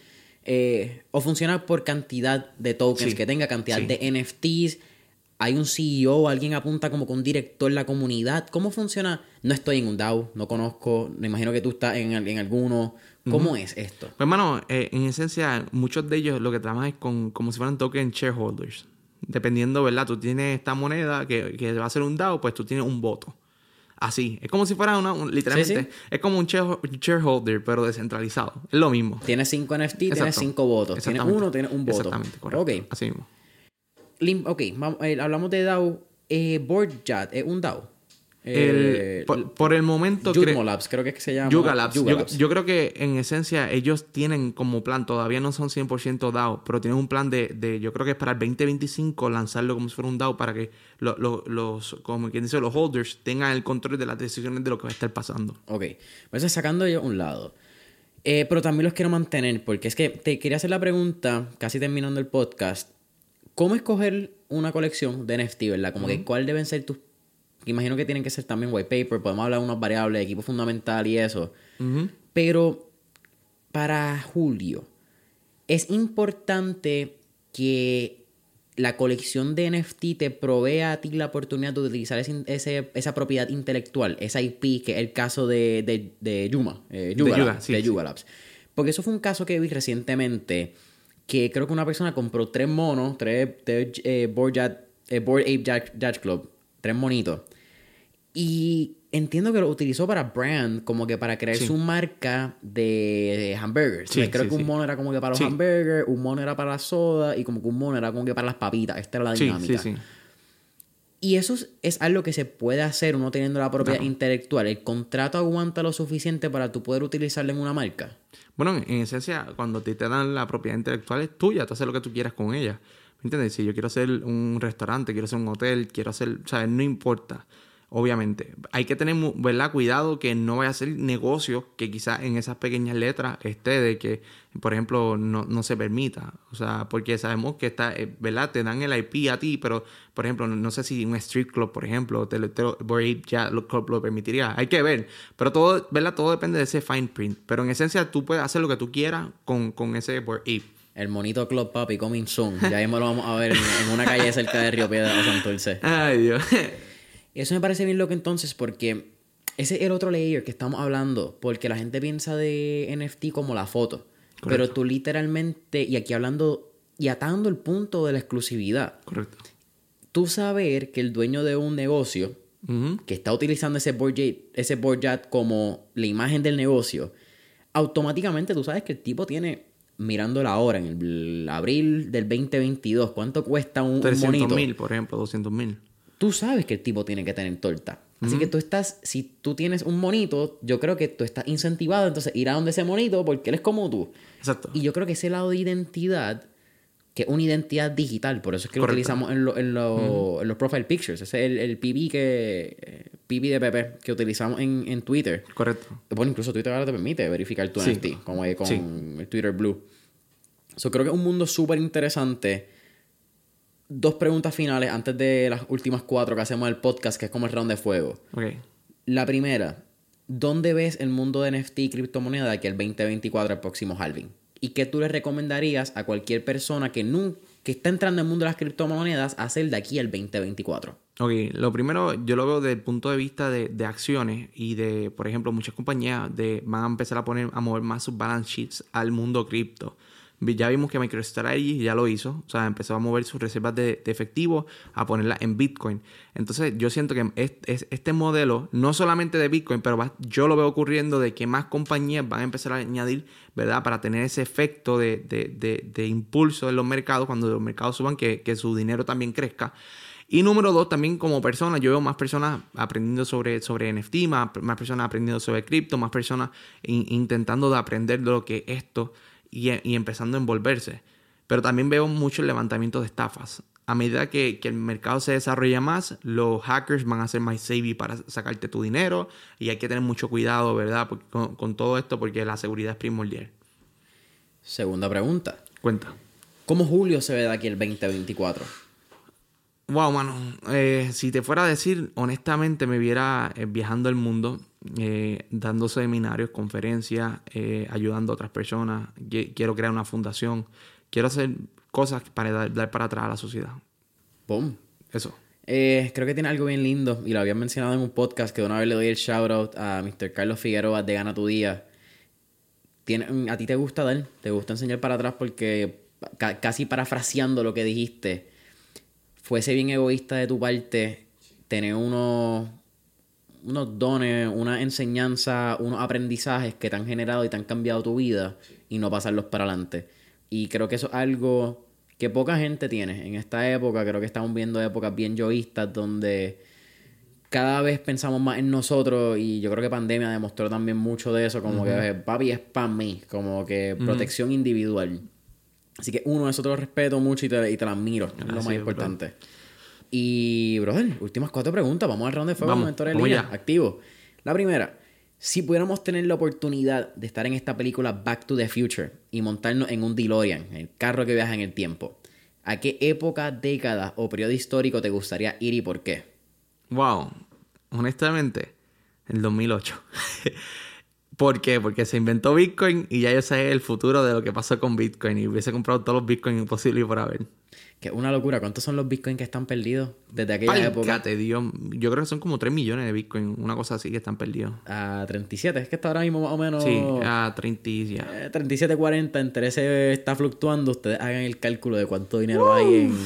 eh, o funciona por cantidad de tokens Sí, que tenga, cantidad sí. de NFTs. Hay un CEO, alguien apunta como que un director en la comunidad. ¿Cómo funciona? No estoy en un DAO, no conozco, me imagino que tú estás en, en alguno. ¿Cómo es esto? Pues, hermano, eh, en esencia, muchos de ellos lo que trabajan es con, como si fueran token shareholders. Dependiendo, ¿verdad? Tú tienes esta moneda que, que va a ser un DAO, pues tú tienes un voto. Así. Es como si fuera una, un- literalmente, Sí, sí. es como un share- shareholder, pero descentralizado. Es lo mismo. Tienes 5 NFT, tienes Exacto. 5 votos. Tienes uno, tienes un voto. Exactamente, correcto. Ok. Así mismo. Lim- ok, vamos- eh, hablamos de DAO. Eh, BoardJat es un DAO. El- Eh, por, por el momento... cre- Labs, creo que es que se llama. Yuga Labs. Yuga Yo, Labs. yo creo que en esencia ellos tienen como plan, todavía no son 100% DAO, pero tienen un plan de, de, yo creo que es para el 2025 lanzarlo como si fuera un DAO para que lo- lo- los, como quien dice, los holders tengan el control de las decisiones de lo que va a estar pasando. Ok, pues sacando yo un lado. Eh, pero también los quiero mantener, porque es que te quería hacer la pregunta, casi terminando el podcast. ¿Cómo escoger una colección de NFT, verdad? Como que cuál deben ser tus. Imagino que tienen que ser también white paper, podemos hablar de unas variables, equipo fundamental y eso. Pero para Julio, es importante que la colección de NFT te provea a ti la oportunidad de utilizar ese- ese- esa propiedad intelectual, esa IP, que es el caso de, de, de Yuma, eh, Yuga, Yuga, Labs, sí, de sí. Yuga Labs. Porque eso fue un caso que vi recientemente, que creo que una persona compró tres monos, tres, tres, eh, eh, Bored Ape Yacht, Yacht Club, tres monitos. Y entiendo que lo utilizó para brand, como que para crear Sí. su marca de, de hamburgers. Sí, creo sí, que un mono era como que para los hamburgers, un mono era para la soda y como que un mono era como que para las papitas. Esta era la dinámica. Y eso es, es algo que se puede hacer uno teniendo la propiedad Claro. intelectual. El contrato aguanta lo suficiente para tú poder utilizarlo en una marca. Bueno, en, en esencia, cuando te, te dan la propiedad intelectual es tuya, tú haces lo que tú quieras con ella. ¿Me entiendes? Si yo quiero hacer un restaurante, quiero hacer un hotel, quiero hacer, ¿sabes? No importa. Obviamente, hay que tener ¿verdad? cuidado que no vaya a ser negocio que quizás en esas pequeñas letras esté de que, por ejemplo, no, no se permita. O sea, porque sabemos que está, eh, ¿verdad? Te dan el IP a ti, pero, por ejemplo, no, no sé si un street club, por ejemplo, te, lo- te lo, ya lo, lo permitiría. Hay que ver. Pero todo, ¿verdad? Todo depende de ese fine print. Pero en esencia, tú puedes hacer lo que tú quieras con, con ese Bored Ape. El monito Club Papi Coming Soon. Ya mismo lo vamos a ver en, en una calle cerca de Río Piedra o Santurce. Ay, Dios. Eso me parece bien loco entonces porque ese es el otro layer que estamos hablando. Porque la gente piensa de NFT como la foto. Pero tú literalmente, y aquí hablando y atando el punto de la exclusividad. Correcto. Tú saber que el dueño de un negocio que está utilizando ese Borjat, ese como la imagen del negocio, automáticamente tú sabes que el tipo tiene, mirando la hora, en el abril del 2022, ¿cuánto cuesta un, un 300 monito? mil, por ejemplo, 200 mil. Tú sabes que el tipo tiene que tener torta. Así que tú estás, si tú tienes un monito, yo creo que tú estás incentivado entonces ir a donde ese monito porque él es como tú. Exacto. Y yo creo que ese lado de identidad, que es una identidad digital, por eso es que lo utilizamos en, lo- en, lo- en los profile pictures. Ese es el, el PB que PB de Pepe que utilizamos en, en Twitter. Correcto. Bueno, incluso Twitter ahora te permite verificar tu Sí. NFT, como con Sí. el Twitter Blue. So, creo que es un mundo súper interesante. Dos preguntas finales antes de las últimas cuatro que hacemos el podcast, que es como el round de fuego. La primera, ¿dónde ves el mundo de NFT y criptomoneda de aquí al 2024, el próximo halving? ¿Y qué tú le recomendarías a cualquier persona que, nun- que está entrando en el mundo de las criptomonedas a hacer de aquí al 2024? Ok, lo primero yo lo veo desde el punto de vista de, de acciones y de, por ejemplo, muchas compañías de, van a empezar a poner a mover más sus balance sheets al mundo cripto. Ya vimos que MicroStrategy ya lo hizo, o sea, empezó a mover sus reservas de, efectivo, a ponerlas en Bitcoin. Entonces, yo siento que es, es- este modelo, no solamente de Bitcoin, pero yo lo veo ocurriendo de que más compañías van a empezar a añadir, ¿verdad? Para tener ese efecto de, de- de- impulso en los mercados, cuando los mercados suban, que, que su dinero también crezca. Y número dos, también como persona, yo veo más personas aprendiendo sobre, sobre NFT, más, personas aprendiendo sobre cripto, más personas in- intentando de aprender de lo que es esto y, y empezando a envolverse. Pero también veo mucho el levantamiento de estafas. A medida que, que el mercado se desarrolla más, los hackers van a ser más savvy para sacarte tu dinero y hay que tener mucho cuidado, ¿verdad? Con, con todo esto porque la seguridad es primordial. Segunda pregunta. Cuenta. ¿Cómo Julio se ve de aquí al 2024? Wow, mano. Eh, si te fuera a decir, honestamente, me viera eh, viajando el mundo, eh, dando seminarios, conferencias, eh, ayudando a otras personas. Qui- Quiero crear una fundación. Quiero hacer cosas para dar, dar para atrás a la sociedad. ¡Pum! Eso. Eh, creo que tiene algo bien lindo y lo habían mencionado en un podcast que de una vez le doy el shout out a Mr. Carlos Figueroa de Gana tu Día. Tiene, ¿A ti te gusta dar? ¿Te gusta enseñar para atrás? Porque ca- casi parafraseando lo que dijiste, fuese bien egoísta de tu parte tener unos, unos dones, una enseñanza, unos aprendizajes que te han generado y te han cambiado tu vida y no pasarlos para adelante. Y creo que eso es algo que poca gente tiene en esta época. Creo que estamos viendo épocas bien yoístas donde cada vez pensamos más en nosotros y yo creo que pandemia demostró también mucho de eso, como que papi es para mí, como que protección individual. Así que uno, eso te lo respeto mucho y te, y te lo admiro, es lo más bro. Y, brother, últimas cuatro preguntas, vamos al round de fuego, Vamos, mentores línea, activo. La primera, si pudiéramos tener la oportunidad de estar en esta película Back to the Future y montarnos en un DeLorean, el carro que viaja en el tiempo, ¿a qué época, década o periodo histórico te gustaría ir y por qué? Wow. Honestamente, el 2008. ¿Por qué? Porque se inventó Bitcoin y ya yo sé el futuro de lo que pasó con Bitcoin y hubiese comprado todos los Bitcoin posibles por haber. Que es una locura. ¿Cuántos son los bitcoins que están perdidos desde aquella época? Dios. Yo creo que son como 3 millones de Bitcoin, una cosa así que están perdidos. A 37. Es que está ahora mismo más o menos... Sí, a 30 y ya. eh, 37, 40. Entre ese está fluctuando. Ustedes hagan el cálculo de cuánto dinero hay en...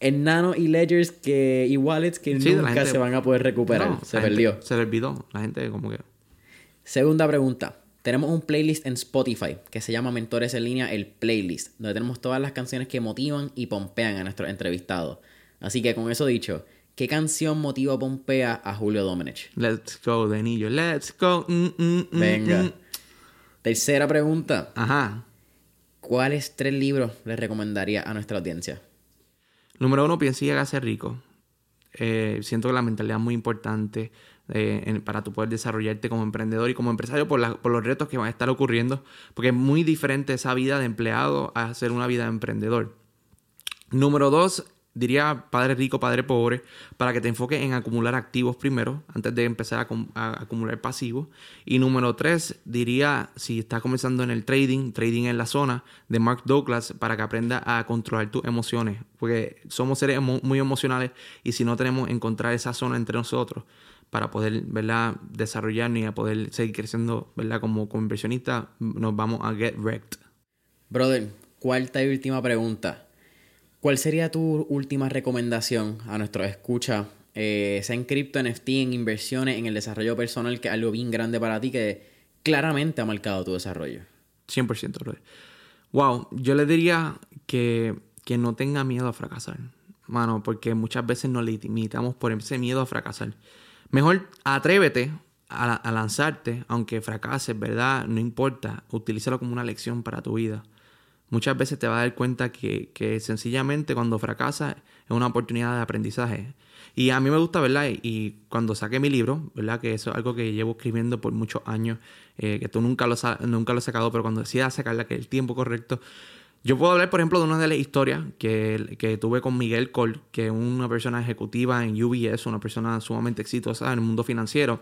En nano y ledgers que, y wallets que Sí, nunca gente- se van a poder recuperar. No, se gente- perdió. Se le olvidó. La gente como que... Segunda pregunta. Tenemos un playlist en Spotify que se llama Mentores en línea, el playlist, donde tenemos todas las canciones que motivan y pompean a nuestros entrevistados. Así que con eso dicho, ¿qué canción motiva o pompea a Julio Domenech? Let's go, Denillo. Let's go. Mm, mm, mm, Venga. Tercera pregunta. Ajá. ¿Cuáles tres libros le recomendaría a nuestra audiencia? Número uno, piensa y hágase rico. Eh, siento que la mentalidad es muy importante para tu poder desarrollarte como emprendedor y como empresario por, por los retos que van a estar ocurriendo, porque es muy diferente esa vida de empleado a ser una vida de emprendedor. Número dos, diría padre rico, padre pobre, para que te enfoques en acumular activos primero, antes de empezar a, acum- a acumular pasivos. Y número tres, diría, si estás comenzando en el trading, trading en la zona, de Mark Douglas, para que aprendas a controlar tus emociones, porque somos seres muy emocionales y si no tenemos encontrar esa zona entre nosotros para poder, ¿verdad?, desarrollarnos y a poder seguir creciendo, ¿verdad?, como, como inversionistas, nos vamos a get wrecked. Brother, cuarta y última pregunta. ¿Cuál sería tu última recomendación a nuestros escuchas eh, sea en cripto, NFT, en inversiones, en el desarrollo personal, que es algo bien grande para ti que claramente ha marcado tu desarrollo. 100%, brother. Wow, yo le diría que, que no tenga miedo a fracasar, mano, porque muchas veces nos limitamos por ese miedo a fracasar. Mejor atrévete a, lanzarte, aunque fracases, ¿verdad? No importa, utilízalo como una lección para tu vida. Muchas veces te vas a dar cuenta que, que sencillamente cuando fracasas es una oportunidad de aprendizaje. Y a mí me gusta, ¿verdad? Y cuando saqué mi libro, ¿verdad? Que eso es algo que llevo escribiendo por muchos años, eh, que tú nunca lo, nunca lo has sacado, pero cuando decidas sacarla, que el tiempo correcto. Yo puedo hablar, por ejemplo, de una de las historias que, que tuve con Miguel Cole, que es una persona ejecutiva en UBS, una persona sumamente exitosa en el mundo financiero.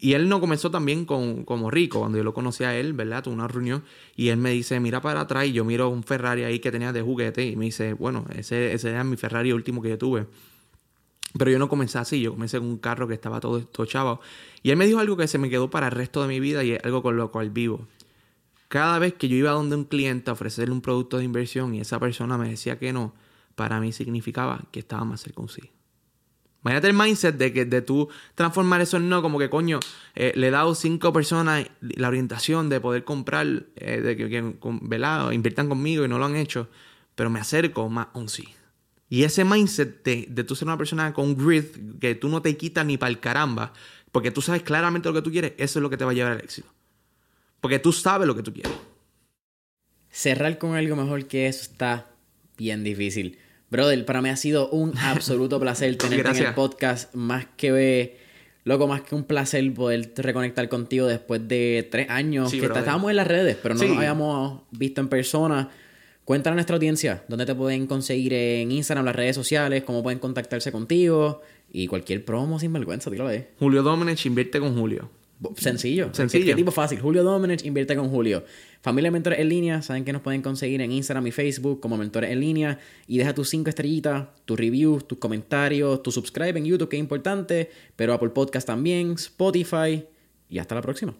Y él no comenzó también con, como rico. Cuando yo lo conocí a él, ¿verdad? Tuve una reunión y él me dice, mira para atrás. Y yo miro un Ferrari ahí que tenía de juguete. Y me dice, bueno, ese, ese era mi Ferrari último que yo tuve. Pero yo no comencé así, yo comencé con un carro que estaba todo, todo chavo. Y él me dijo algo que se me quedó para el resto de mi vida y es algo con lo cual vivo. Cada vez que yo iba a donde un cliente a ofrecerle un producto de inversión y esa persona me decía que no, para mí significaba que estaba más cerca un sí. Imagínate el mindset de que de tú transformar eso en no, como que coño, eh, le he dado cinco personas la orientación de poder comprar, eh, de que, que ¿verdad? inviertan conmigo y no lo han hecho, pero me acerco más a un sí. Y ese mindset de, de tú ser una persona con grit, que tú no te quitas ni para el caramba, porque tú sabes claramente lo que tú quieres, eso es lo que te va a llevar al éxito. Porque tú sabes lo que tú quieres. Cerrar con algo mejor que eso está bien difícil. Brother, para mí ha sido un absoluto placer tenerte en el podcast. Más que, loco, más que un placer poder reconectar contigo después de tres años. que estábamos en las redes, pero no nos habíamos visto en persona. Cuéntale a nuestra audiencia dónde te pueden conseguir en Instagram, las redes sociales, cómo pueden contactarse contigo y cualquier promo sin vergüenza, tíralo ahí. Julio Domenech, invierte con Julio. Sencillo. Sencillo. ¿Qué, tipo fácil? Julio Domenech, invierte con Julio. Familia Mentores en línea, saben que nos pueden conseguir en Instagram y Facebook como Mentores en línea. Y deja tus cinco estrellitas, tus reviews, tus comentarios, tu subscribe en YouTube, que es importante. Pero Apple Podcast también, Spotify. Y hasta la próxima.